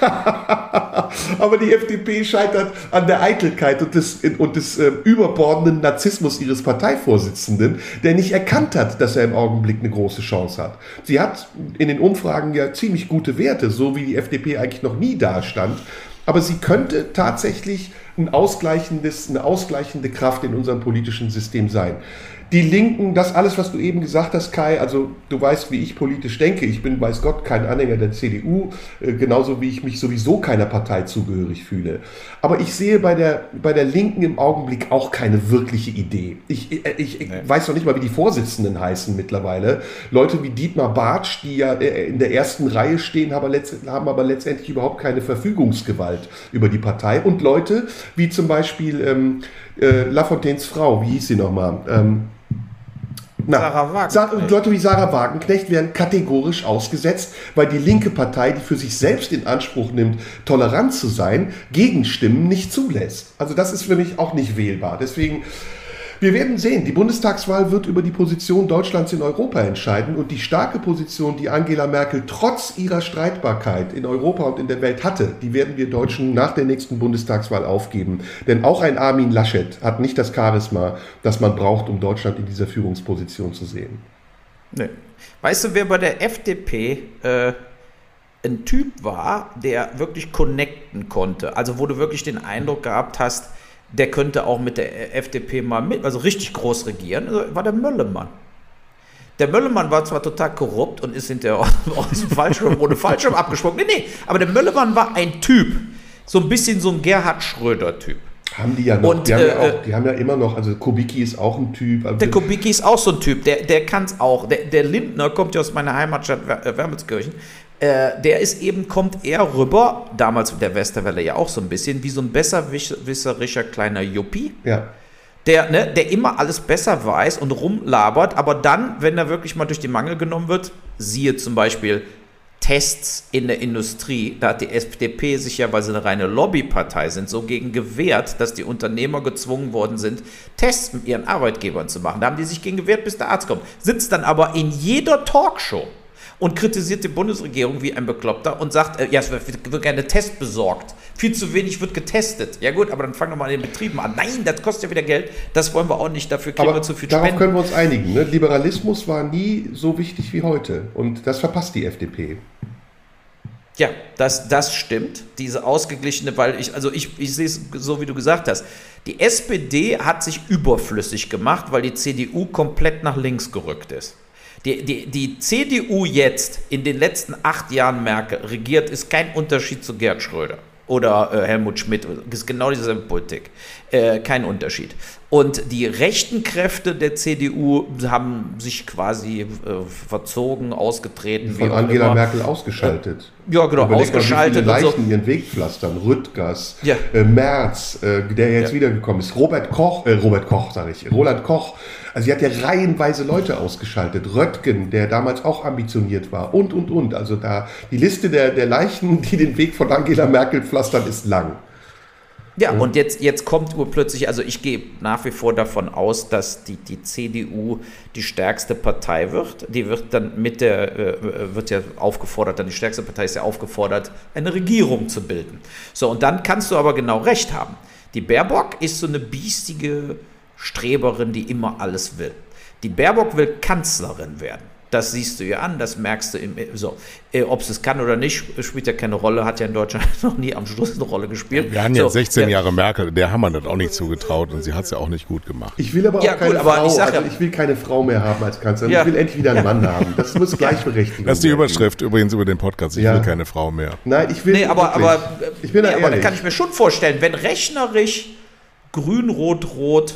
Aber die FDP scheitert an der Eitelkeit und des, und des äh, überbordenden Narzissmus ihres Parteivorsitzenden, der nicht erkannt hat, dass er im Augenblick eine große Chance hat. Sie hat in den Umfragen ja ziemlich gute Werte, so wie die FDP eigentlich noch nie dastand. Aber sie könnte tatsächlich ein ausgleichendes, eine ausgleichende Kraft in unserem politischen System sein. Die Linken, das alles, was du eben gesagt hast, Kai, also du weißt, wie ich politisch denke. Ich bin, weiß Gott, kein Anhänger der CDU, äh, genauso wie ich mich sowieso keiner Partei zugehörig fühle. Aber ich sehe bei der, bei der Linken im Augenblick auch keine wirkliche Idee. Ich, äh, ich, ich nee. weiß noch nicht mal, wie die Vorsitzenden heißen mittlerweile. Leute wie Dietmar Bartsch, die ja äh, in der ersten Reihe stehen, haben aber letztendlich überhaupt keine Verfügungsgewalt über die Partei. Und Leute wie zum Beispiel ähm, äh, Lafontaines Frau, wie hieß sie nochmal? Ähm, na, Sarah Wagenknecht. Leute wie Sarah Wagenknecht werden kategorisch ausgesetzt, weil die linke Partei, die für sich selbst in Anspruch nimmt, tolerant zu sein, Gegenstimmen nicht zulässt. Also das ist für mich auch nicht wählbar. Deswegen wir werden sehen. Die Bundestagswahl wird über die Position Deutschlands in Europa entscheiden und die starke Position, die Angela Merkel trotz ihrer Streitbarkeit in Europa und in der Welt hatte, die werden wir Deutschen nach der nächsten Bundestagswahl aufgeben. Denn auch ein Armin Laschet hat nicht das Charisma, das man braucht, um Deutschland in dieser Führungsposition zu sehen. Nee. Weißt du, wer bei der FDP äh, ein Typ war, der wirklich connecten konnte? Also wo du wirklich den Eindruck gehabt hast, der könnte auch mit der FDP mal mit, also richtig groß regieren, also war der Möllemann. Der Möllemann war zwar total korrupt und ist hinterher <laughs> aus dem Fallschirm ohne Fallschirm <laughs> abgesprungen. Nee, nee, aber der Möllemann war ein Typ. So ein bisschen so ein Gerhard Schröder-Typ. Haben die ja noch. Und, die, haben äh, ja auch, die haben ja immer noch, also Kubicki ist auch ein Typ. Also der Kubicki ist auch so ein Typ, der, der kann es auch. Der, der Lindner kommt ja aus meiner Heimatstadt Wermelskirchen. Äh, der ist eben, kommt eher rüber, damals mit der Westerwelle ja auch so ein bisschen, wie so ein besserwisserischer kleiner Yuppie. Ja. Der, ne, der immer alles besser weiß und rumlabert, aber dann, wenn er wirklich mal durch die Mangel genommen wird, siehe zum Beispiel Tests in der Industrie, da hat die FDP sich ja, weil sie eine reine Lobbypartei sind, so gegen gewehrt, dass die Unternehmer gezwungen worden sind, Tests mit ihren Arbeitgebern zu machen. Da haben die sich gegen gewehrt, bis der Arzt kommt. Sitzt dann aber in jeder Talkshow und kritisiert die Bundesregierung wie ein Bekloppter und sagt, äh, ja, es wird, wird gerne Test besorgt. Viel zu wenig wird getestet. Ja gut, aber dann fangen wir mal an den Betrieben an. Nein, das kostet ja wieder Geld. Das wollen wir auch nicht. Dafür kriegen aber wir zu viel darauf Spenden. können wir uns einigen. Ne? Liberalismus war nie so wichtig wie heute. Und das verpasst die FDP. Ja, das, das stimmt. Diese ausgeglichene, weil ich, also ich, ich sehe es so, wie du gesagt hast. Die SPD hat sich überflüssig gemacht, weil die CDU komplett nach links gerückt ist. Die, die, die CDU jetzt in den letzten acht Jahren, Merkel, regiert, ist kein Unterschied zu Gerd Schröder oder äh, Helmut Schmidt. Ist genau dieselbe Politik. Äh, kein Unterschied. Und die rechten Kräfte der CDU haben sich quasi äh, verzogen, ausgetreten. Von Angela immer. Merkel ausgeschaltet. Ja, genau, Überleg ausgeschaltet. Mal, wie Leichen so. ihren Weg pflastern. Rüttgers, ja. äh, Merz, äh, der jetzt ja. wiedergekommen ist. Robert Koch, äh, Robert Koch, sage ich, Roland Koch. Also sie hat ja reihenweise Leute ausgeschaltet. Röttgen, der damals auch ambitioniert war und, und, und. Also da die Liste der, der Leichen, <laughs> die den Weg von Angela Merkel pflastern, ist lang. Ja, mhm. und jetzt, jetzt kommt urplötzlich, also ich gehe nach wie vor davon aus, dass die, die CDU die stärkste Partei wird. Die wird dann mit der, äh, wird ja aufgefordert, dann die stärkste Partei ist ja aufgefordert, eine Regierung zu bilden. So, und dann kannst du aber genau recht haben. Die Baerbock ist so eine biestige Streberin, die immer alles will. Die Baerbock will Kanzlerin werden. Das siehst du ihr an, das merkst du. Im, so. Äh, Ob es es kann oder nicht, spielt ja keine Rolle, hat ja in Deutschland <laughs> noch nie am Schluss eine Rolle gespielt. Wir haben so, jetzt 16 ja. Jahre Merkel, der haben wir das auch nicht zugetraut und sie hat es ja auch nicht gut gemacht. Ich will aber auch ja, keine gut, Frau, ich, also ich will keine Frau mehr haben als Kanzlerin, ja. ich will endlich wieder einen Mann haben. Das muss gleichberechtigt Das ist die Überschrift übrigens über den Podcast, ich will keine Frau mehr. Nein, ich will Nee, aber, aber, ich bin da nee, aber da kann ich mir schon vorstellen, wenn rechnerisch grün, rot, rot,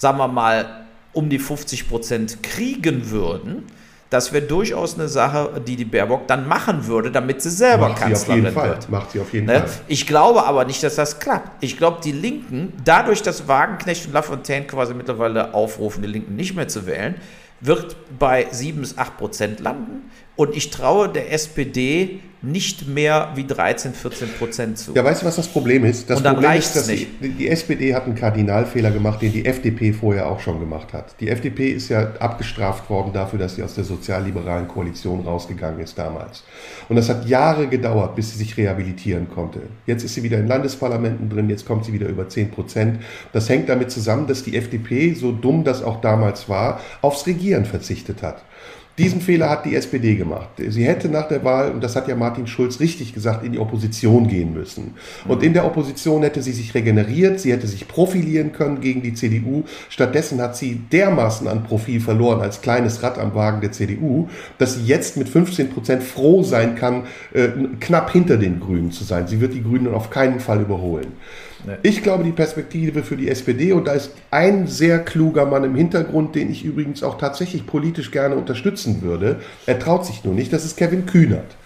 sagen wir mal, um die 50 Prozent kriegen würden, das wäre durchaus eine Sache, die die Baerbock dann machen würde, damit sie selber Macht Kanzlerin sie wird. Macht sie auf jeden ne? Fall. Ich glaube aber nicht, dass das klappt. Ich glaube, die Linken, dadurch, dass Wagenknecht und Lafontaine quasi mittlerweile aufrufen, die Linken nicht mehr zu wählen, wird bei 7 bis 8 Prozent landen. Und ich traue der SPD nicht mehr wie 13, 14 Prozent zu. Ja, weißt du, was das Problem ist? Das Problem ist, dass nicht. Die, die, SPD hat einen Kardinalfehler gemacht, den die FDP vorher auch schon gemacht hat. Die FDP ist ja abgestraft worden dafür, dass sie aus der sozialliberalen Koalition rausgegangen ist damals. Und das hat Jahre gedauert, bis sie sich rehabilitieren konnte. Jetzt ist sie wieder in Landesparlamenten drin, jetzt kommt sie wieder über 10 Prozent. Das hängt damit zusammen, dass die FDP, so dumm das auch damals war, aufs Regieren verzichtet hat. Diesen Fehler hat die SPD gemacht. Sie hätte nach der Wahl, und das hat ja Martin Schulz richtig gesagt, in die Opposition gehen müssen. Und in der Opposition hätte sie sich regeneriert, sie hätte sich profilieren können gegen die CDU. Stattdessen hat sie dermaßen an Profil verloren als kleines Rad am Wagen der CDU, dass sie jetzt mit 15 Prozent froh sein kann, äh, knapp hinter den Grünen zu sein. Sie wird die Grünen auf keinen Fall überholen. Nee. Ich glaube, die Perspektive für die SPD, und da ist ein sehr kluger Mann im Hintergrund, den ich übrigens auch tatsächlich politisch gerne unterstützen würde, er traut sich nur nicht, das ist Kevin Kühnert.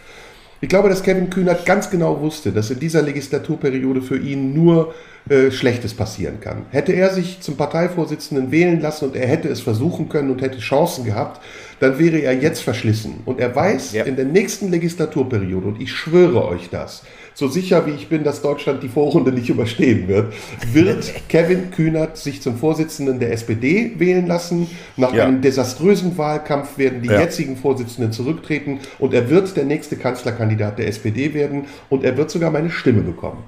Ich glaube, dass Kevin Kühnert ganz genau wusste, dass in dieser Legislaturperiode für ihn nur äh, Schlechtes passieren kann. Hätte er sich zum Parteivorsitzenden wählen lassen und er hätte es versuchen können und hätte Chancen gehabt, dann wäre er jetzt verschlissen. Und er weiß, ja. in der nächsten Legislaturperiode, und ich schwöre euch das, so sicher wie ich bin, dass Deutschland die Vorrunde nicht überstehen wird, wird <laughs> Kevin Kühnert sich zum Vorsitzenden der SPD wählen lassen. Nach ja. einem desaströsen Wahlkampf werden die ja. jetzigen Vorsitzenden zurücktreten und er wird der nächste Kanzlerkandidat der SPD werden und er wird sogar meine Stimme bekommen.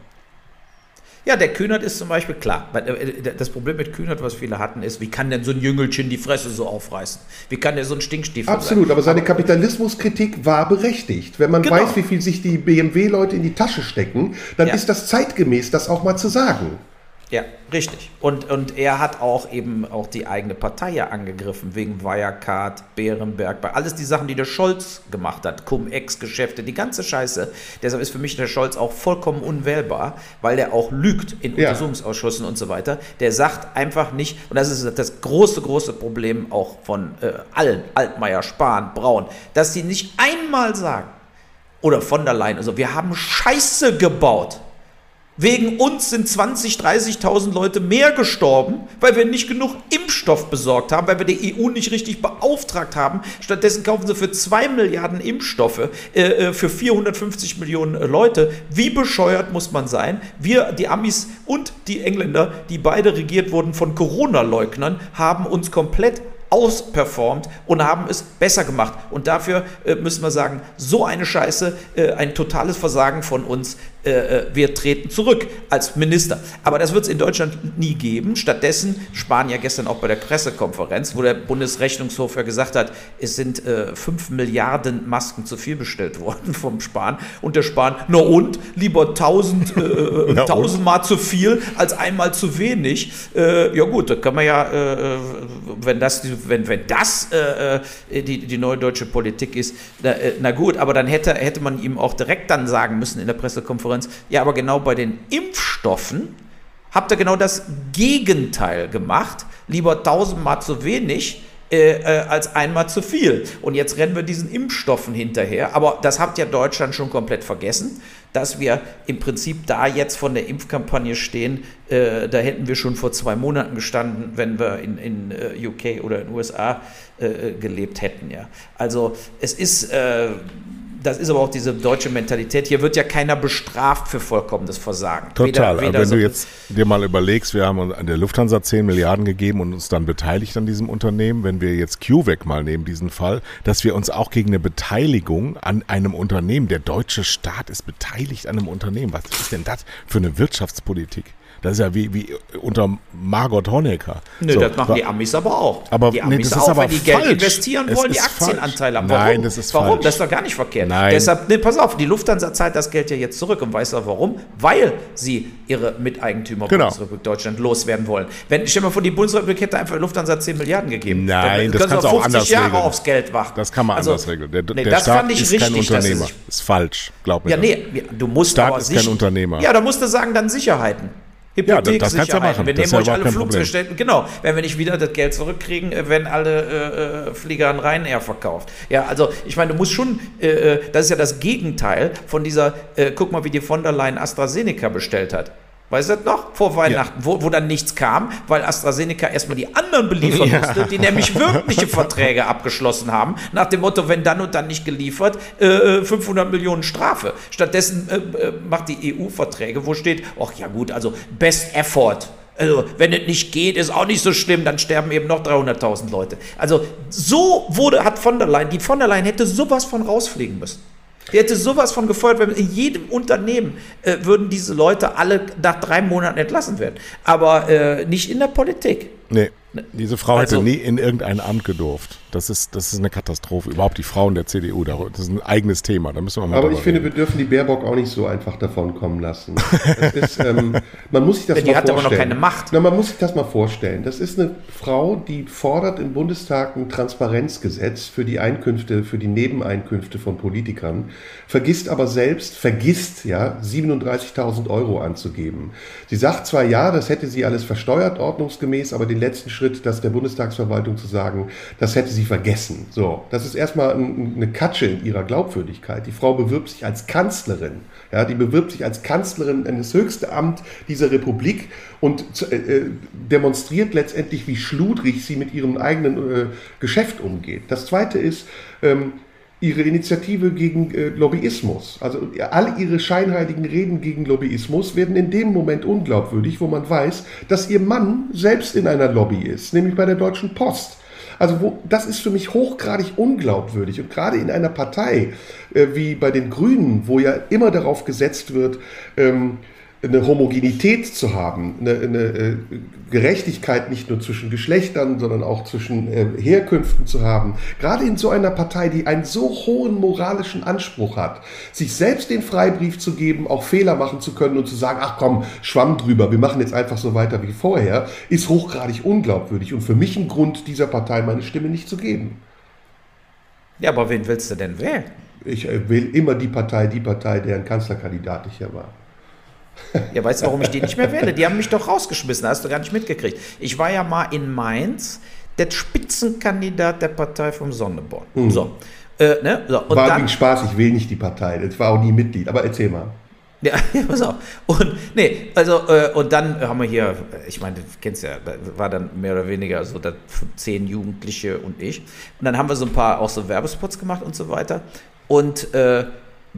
Ja, der Kühnert ist zum Beispiel klar. Äh, das Problem mit Kühnert, was viele hatten, ist, wie kann denn so ein Jüngelchen die Fresse so aufreißen? Wie kann der so ein Stinkstiefel Absolut, sein? aber seine Kapitalismuskritik war berechtigt. Wenn man genau. weiß, wie viel sich die BMW-Leute in die Tasche stecken, dann ja. ist das zeitgemäß, das auch mal zu sagen. Ja, richtig. Und, und er hat auch eben auch die eigene Partei ja angegriffen, wegen Wirecard, Bärenberg, bei alles die Sachen, die der Scholz gemacht hat, Cum-Ex-Geschäfte, die ganze Scheiße. Deshalb ist für mich der Scholz auch vollkommen unwählbar, weil der auch lügt in ja. Untersuchungsausschüssen und so weiter. Der sagt einfach nicht, und das ist das große, große Problem auch von äh, allen, Altmaier, Spahn, Braun, dass sie nicht einmal sagen, oder von der Leyen, also wir haben Scheiße gebaut. Wegen uns sind 20, 30.000 Leute mehr gestorben, weil wir nicht genug Impfstoff besorgt haben, weil wir die EU nicht richtig beauftragt haben. Stattdessen kaufen sie für 2 Milliarden Impfstoffe äh, äh für 450 Millionen äh, Leute. Wie bescheuert muss man sein? Wir, die Amis und die Engländer, die beide regiert wurden von Corona-Leugnern, haben uns komplett ausperformt und haben es besser gemacht. Und dafür äh, müssen wir sagen, so eine Scheiße, äh, ein totales Versagen von uns, äh, äh, wir treten zurück als Minister. Aber das wird es in Deutschland nie geben. Stattdessen, Spahn ja gestern auch bei der Pressekonferenz, wo der Bundesrechnungshof ja gesagt hat, es sind äh, 5 Milliarden Masken zu viel bestellt worden <laughs> vom Spahn. Und der Spahn, na und, lieber 1000, äh, äh <laughs> tausendmal zu viel als einmal zu wenig. Äh, ja gut, da kann man ja, äh, wenn das, wenn, wenn das die, die neue deutsche Politik ist, na, na gut, aber dann hätte, hätte man ihm auch direkt dann sagen müssen in der Pressekonferenz, Konferenz, ja, aber genau bei den Impfstoffen habt ihr genau das Gegenteil gemacht. Lieber tausendmal zu wenig, äh, äh, als einmal zu viel. Und jetzt rennen wir diesen Impfstoffen hinterher. Aber das habt ja Deutschland schon komplett vergessen, dass wir im Prinzip da jetzt von der Impfkampagne stehen. Äh, da hätten wir schon vor zwei Monaten gestanden, wenn wir in, in äh, UK oder in USA äh, gelebt hätten. Ja. Also es ist äh, das ist aber auch diese deutsche Mentalität. Hier wird ja keiner bestraft für vollkommenes Versagen. Total. Weder, weder wenn so du jetzt dir mal überlegst, wir haben an der Lufthansa 10 Milliarden gegeben und uns dann beteiligt an diesem Unternehmen, wenn wir jetzt CueVac mal nehmen, diesen Fall, dass wir uns auch gegen eine Beteiligung an einem Unternehmen, der deutsche Staat ist beteiligt an einem Unternehmen. Was ist denn das für eine Wirtschaftspolitik? Das ist ja wie, wie unter Margot Honecker. Nö, so, das machen die Amis aber auch. Aber die Amis nee, das auch, ist aber wenn die falsch. Geld investieren wollen, die Aktienanteile haben. Warum? Nein, das ist warum? falsch. Das ist doch gar nicht verkehrt. Nein. Deshalb, nee, pass auf, die Lufthansa zahlt das Geld ja jetzt zurück und weißt du warum? Weil sie ihre Miteigentümer genau. Bundesrepublik Deutschland loswerden wollen. Wenn, stell dir mal vor, die Bundesrepublik hätte einfach Lufthansa 10 Milliarden gegeben. Nein, das kannst du auch anders Jahre regeln. aufs Geld warten. Das kann man also, anders regeln. Der, nee, der das Staat fand ich ist richtig, kein Unternehmer. Ist, ist falsch, glaub mir. Ja, nee, du musst Staat aber ist kein Unternehmer. Ja, da musst du sagen, dann Sicherheiten. Hypothek ja, das kannst du ja machen. Wir nehmen euch alle Fluggesellschaften. Genau, wenn wir nicht wieder das Geld zurückkriegen, äh, wenn alle äh, äh, Flieger an Ryanair verkauft. Ja, also ich meine, du musst schon, äh, äh, das ist ja das Gegenteil von dieser, äh, guck mal, wie die von der Leyen AstraZeneca bestellt hat. Weißt du das noch? Vor Weihnachten, ja. wo, wo dann nichts kam, weil AstraZeneca erstmal die anderen beliefern ja. musste, die nämlich wirkliche Verträge <laughs> abgeschlossen haben, nach dem Motto, wenn dann und dann nicht geliefert, äh, 500 Millionen Strafe. Stattdessen äh, äh macht die EU Verträge, wo steht, ach ja gut, also Best Effort. Also, wenn es nicht geht, ist auch nicht so schlimm, dann sterben eben noch 300.000 Leute. Also, so wurde, hat von der Leyen, die von der Leyen hätte sowas von rausfliegen müssen. Die hätte sowas von gefeuert werden. In jedem Unternehmen äh, würden diese Leute alle nach drei Monaten entlassen werden. Aber äh, nicht in der Politik. Nee. Diese Frau also, hätte nie in irgendein Amt gedurft. Das ist, das ist eine Katastrophe. Überhaupt die Frauen der CDU, das ist ein eigenes Thema. Da müssen wir mal Aber ich finde, reden. wir dürfen die Baerbock auch nicht so einfach davon kommen lassen. Ist, <laughs> ähm, man muss sich das die mal hat vorstellen. aber noch keine Macht. Na, man muss sich das mal vorstellen. Das ist eine Frau, die fordert im Bundestag ein Transparenzgesetz für die Einkünfte, für die Nebeneinkünfte von Politikern, vergisst aber selbst, vergisst ja 37.000 Euro anzugeben. Sie sagt zwar ja, das hätte sie alles versteuert, ordnungsgemäß, aber den letzten Schritt, das der Bundestagsverwaltung zu sagen, das hätte sie vergessen. So, das ist erstmal eine Katsche in ihrer Glaubwürdigkeit. Die Frau bewirbt sich als Kanzlerin. Ja, die bewirbt sich als Kanzlerin in das höchste Amt dieser Republik und äh, äh, demonstriert letztendlich, wie schludrig sie mit ihrem eigenen äh, Geschäft umgeht. Das Zweite ist, ähm, ihre Initiative gegen äh, Lobbyismus. Also all ihre scheinheiligen Reden gegen Lobbyismus werden in dem Moment unglaubwürdig, wo man weiß, dass ihr Mann selbst in einer Lobby ist, nämlich bei der Deutschen Post. Also wo, das ist für mich hochgradig unglaubwürdig. Und gerade in einer Partei äh, wie bei den Grünen, wo ja immer darauf gesetzt wird, ähm, eine Homogenität zu haben, eine, eine äh, Gerechtigkeit nicht nur zwischen Geschlechtern, sondern auch zwischen äh, Herkünften zu haben. Gerade in so einer Partei, die einen so hohen moralischen Anspruch hat, sich selbst den Freibrief zu geben, auch Fehler machen zu können und zu sagen, ach komm, schwamm drüber, wir machen jetzt einfach so weiter wie vorher, ist hochgradig unglaubwürdig und für mich ein Grund, dieser Partei meine Stimme nicht zu geben. Ja, aber wen willst du denn wählen? Ich äh, wähle immer die Partei, die Partei, deren Kanzlerkandidat ich ja war. Ja, weißt du, warum ich die nicht mehr wähle? Die haben mich doch rausgeschmissen, hast du gar nicht mitgekriegt. Ich war ja mal in Mainz der Spitzenkandidat der Partei vom Sonneborn. Mhm. So. Äh, ne? so. Und war dann, Spaß, ich will nicht die Partei. Das war auch nie Mitglied, aber erzähl mal. <laughs> Ja, pass auf. Und nee, also äh, und dann haben wir hier, ich meine, du kennst ja, da war dann mehr oder weniger so da zehn Jugendliche und ich. Und dann haben wir so ein paar auch so Werbespots gemacht und so weiter. Und äh,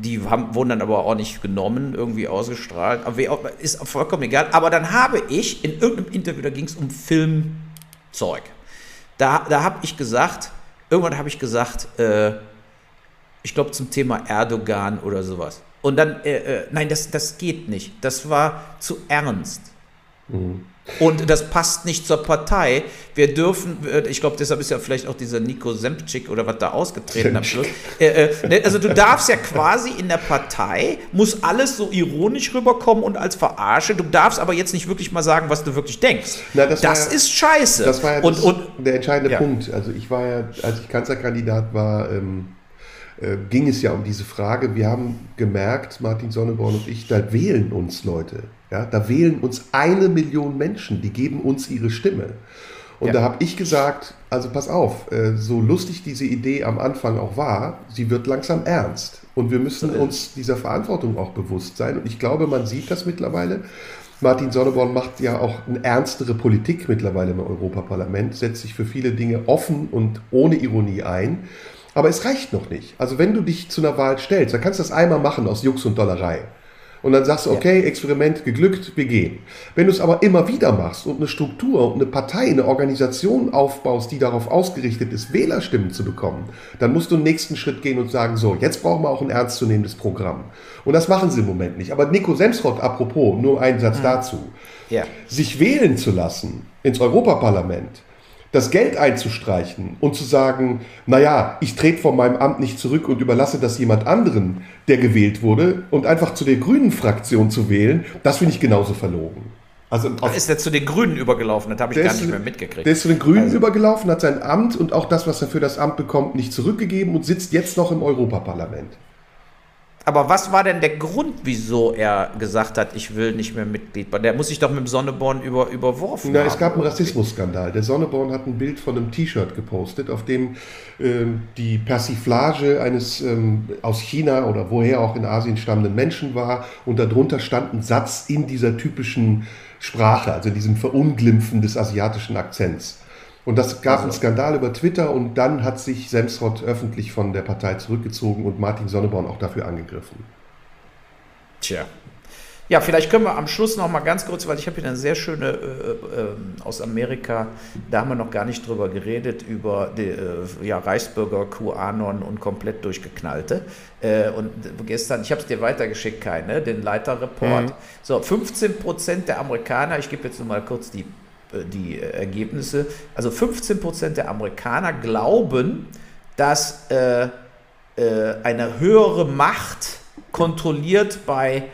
die haben, wurden dann aber auch nicht genommen, irgendwie ausgestrahlt. Aber ist vollkommen egal. Aber dann habe ich in irgendeinem Interview, da ging es um Filmzeug. Da, da habe ich gesagt, irgendwann habe ich gesagt, äh, ich glaube zum Thema Erdogan oder sowas. Und dann, äh, äh, nein, das, das geht nicht. Das war zu ernst. Mhm. Und das passt nicht zur Partei. Wir dürfen, äh, ich glaube, deshalb ist ja vielleicht auch dieser Nico Sempcik oder was da ausgetreten am Schluss. Äh, äh, ne, also du darfst ja quasi in der Partei, muss alles so ironisch rüberkommen und als Verarsche. Du darfst aber jetzt nicht wirklich mal sagen, was du wirklich denkst. Na, das, das ja, ist scheiße. Das war ja und, das, und, der entscheidende ja. Punkt. Also ich war ja, als ich Kanzlerkandidat war, ähm, äh, ging es ja um diese Frage. Wir haben gemerkt, Martin Sonneborn und ich, da wählen uns Leute. Ja, da wählen uns eine Million Menschen, die geben uns ihre Stimme. Und ja. da habe ich gesagt, also pass auf, äh, so lustig diese Idee am Anfang auch war, sie wird langsam ernst. Und wir müssen uns dieser Verantwortung auch bewusst sein. Und ich glaube, man sieht das mittlerweile. Martin Sonneborn macht ja auch eine ernstere Politik mittlerweile im Europaparlament, setzt sich für viele Dinge offen und ohne Ironie ein. Aber es reicht noch nicht. Also wenn du dich zu einer Wahl stellst, dann kannst du das einmal machen aus Jux und Dollerei. Und dann sagst du, okay, Experiment geglückt, wir gehen. Wenn du es aber immer wieder machst und eine Struktur und eine Partei, eine Organisation aufbaust, die darauf ausgerichtet ist, Wählerstimmen zu bekommen, dann musst du den nächsten Schritt gehen und sagen, so, jetzt brauchen wir auch ein ernstzunehmendes Programm. Und das machen sie im Moment nicht. Aber Nico Semsrott, apropos, nur einen Satz mhm. dazu. Ja. Sich wählen zu lassen ins Europaparlament, das Geld einzustreichen und zu sagen, naja, ich trete von meinem Amt nicht zurück und überlasse das jemand anderen, der gewählt wurde, und einfach zu der grünen Fraktion zu wählen, das finde ich genauso verlogen. Also Ach, ist er zu den Grünen übergelaufen? Das habe ich gar nicht mehr mitgekriegt. Der ist zu den Grünen also. übergelaufen, hat sein Amt und auch das, was er für das Amt bekommt, nicht zurückgegeben und sitzt jetzt noch im Europaparlament. Aber was war denn der Grund, wieso er gesagt hat, ich will nicht mehr Mitglied? Der muss sich doch mit dem Sonneborn über, überworfen Na, haben. Es gab einen Rassismusskandal. Der Sonneborn hat ein Bild von einem T-Shirt gepostet, auf dem ähm, die Persiflage eines ähm, aus China oder woher auch in Asien stammenden Menschen war und darunter stand ein Satz in dieser typischen Sprache, also in diesem Verunglimpfen des asiatischen Akzents. Und das gab also. einen Skandal über Twitter und dann hat sich Semsrott öffentlich von der Partei zurückgezogen und Martin Sonneborn auch dafür angegriffen. Tja. Ja, vielleicht können wir am Schluss noch mal ganz kurz, weil ich habe hier eine sehr schöne äh, äh, aus Amerika, da haben wir noch gar nicht drüber geredet, über die äh, ja, Reichsbürger, QAnon und komplett durchgeknallte. Äh, und gestern, ich habe es dir weitergeschickt, keine, den Leiterreport. Mhm. So, 15 Prozent der Amerikaner, ich gebe jetzt nur mal kurz die die Ergebnisse. Also 15 Prozent der Amerikaner glauben, dass äh, äh, eine höhere Macht kontrolliert bei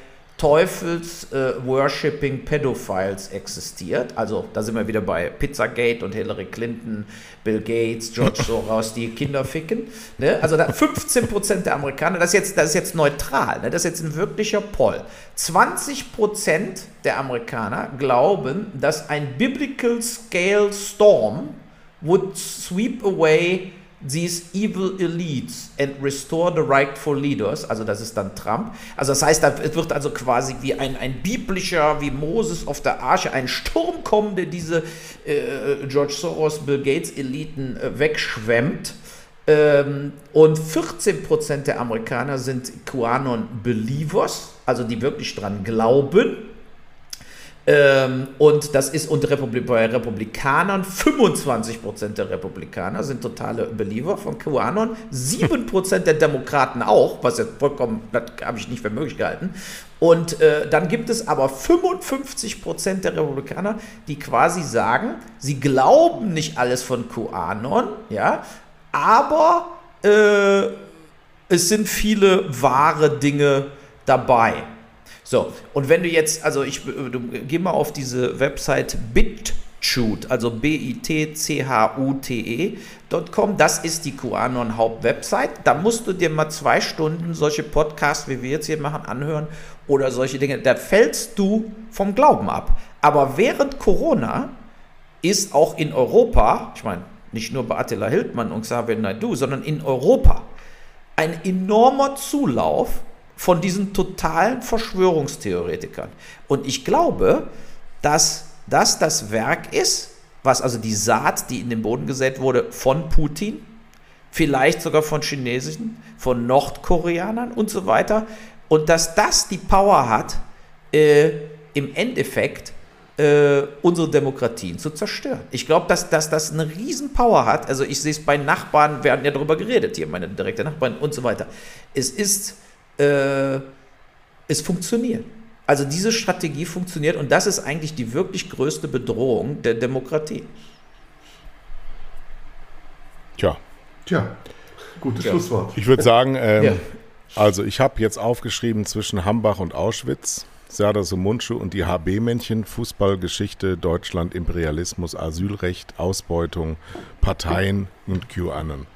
Teufels äh, worshipping Pedophiles existiert. Also da sind wir wieder bei Pizzagate und Hillary Clinton, Bill Gates, George <laughs> Soros, die Kinder ficken. Ne? Also da 15 Prozent der Amerikaner, das ist jetzt, das ist jetzt neutral, ne? das ist jetzt ein wirklicher Poll. 20 Prozent der Amerikaner glauben, dass ein Biblical Scale Storm would sweep away these evil elites and restore the rightful leaders, also das ist dann Trump. Also das heißt, da wird also quasi wie ein, ein biblischer, wie Moses auf der Arche, ein Sturm kommen, der diese äh, George Soros, Bill Gates Eliten äh, wegschwemmt. Ähm, und 14% der Amerikaner sind QAnon-Believers, also die wirklich dran glauben. Ähm, und das ist unter Republik bei Republikanern 25% der Republikaner sind totale Believer von QAnon, 7% der Demokraten auch, was jetzt vollkommen, das habe ich nicht für möglich gehalten. Und äh, dann gibt es aber 55% der Republikaner, die quasi sagen, sie glauben nicht alles von QAnon, ja, aber äh, es sind viele wahre Dinge dabei. So, und wenn du jetzt, also ich du, geh mal auf diese Website BitChute, also B-I-T-C-H-U-T-E.com, das ist die QAnon Hauptwebsite. Da musst du dir mal zwei Stunden solche Podcasts, wie wir jetzt hier machen, anhören oder solche Dinge. Da fällst du vom Glauben ab. Aber während Corona ist auch in Europa, ich meine, nicht nur bei Attila Hildmann und Xavier Naidu, sondern in Europa ein enormer Zulauf von diesen totalen Verschwörungstheoretikern. Und ich glaube, dass das das Werk ist, was also die Saat, die in den Boden gesät wurde, von Putin, vielleicht sogar von Chinesischen, von Nordkoreanern und so weiter. Und dass das die Power hat, äh, im Endeffekt äh, unsere Demokratien zu zerstören. Ich glaube, dass, dass das eine Riesenpower hat. Also ich sehe es bei Nachbarn, wir hatten ja darüber geredet, hier meine direkte Nachbarn und so weiter. Es ist äh, es funktioniert. Also diese Strategie funktioniert und das ist eigentlich die wirklich größte Bedrohung der Demokratie. Tja. Tja, gutes ja. Schlusswort. Ich würde sagen, ähm, ja. also ich habe jetzt aufgeschrieben zwischen Hambach und Auschwitz, Serdar Sumuncu und die HB-Männchen, Fußballgeschichte, Deutschland, Imperialismus, Asylrecht, Ausbeutung, Parteien und QAnon.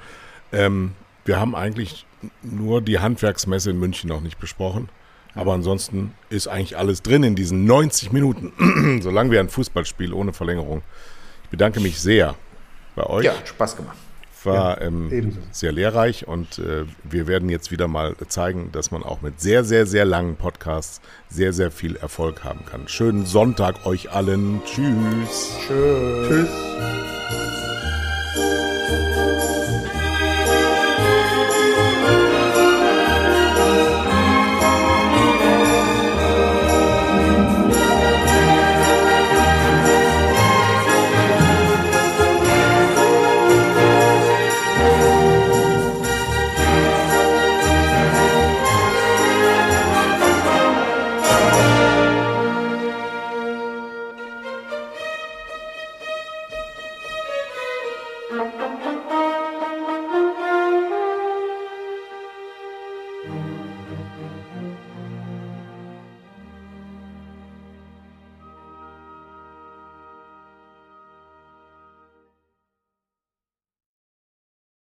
Ähm, wir haben eigentlich nur die Handwerksmesse in München noch nicht besprochen. Aber ansonsten ist eigentlich alles drin in diesen 90 Minuten, <clears throat> solange wir ein Fußballspiel ohne Verlängerung. Ich bedanke mich sehr bei euch. Ja, Spaß gemacht. War ähm, sehr lehrreich und äh, wir werden jetzt wieder mal zeigen, dass man auch mit sehr, sehr, sehr langen Podcasts sehr, sehr viel Erfolg haben kann. Schönen Sonntag euch allen. Tschüss. Tschüss. Tschüss.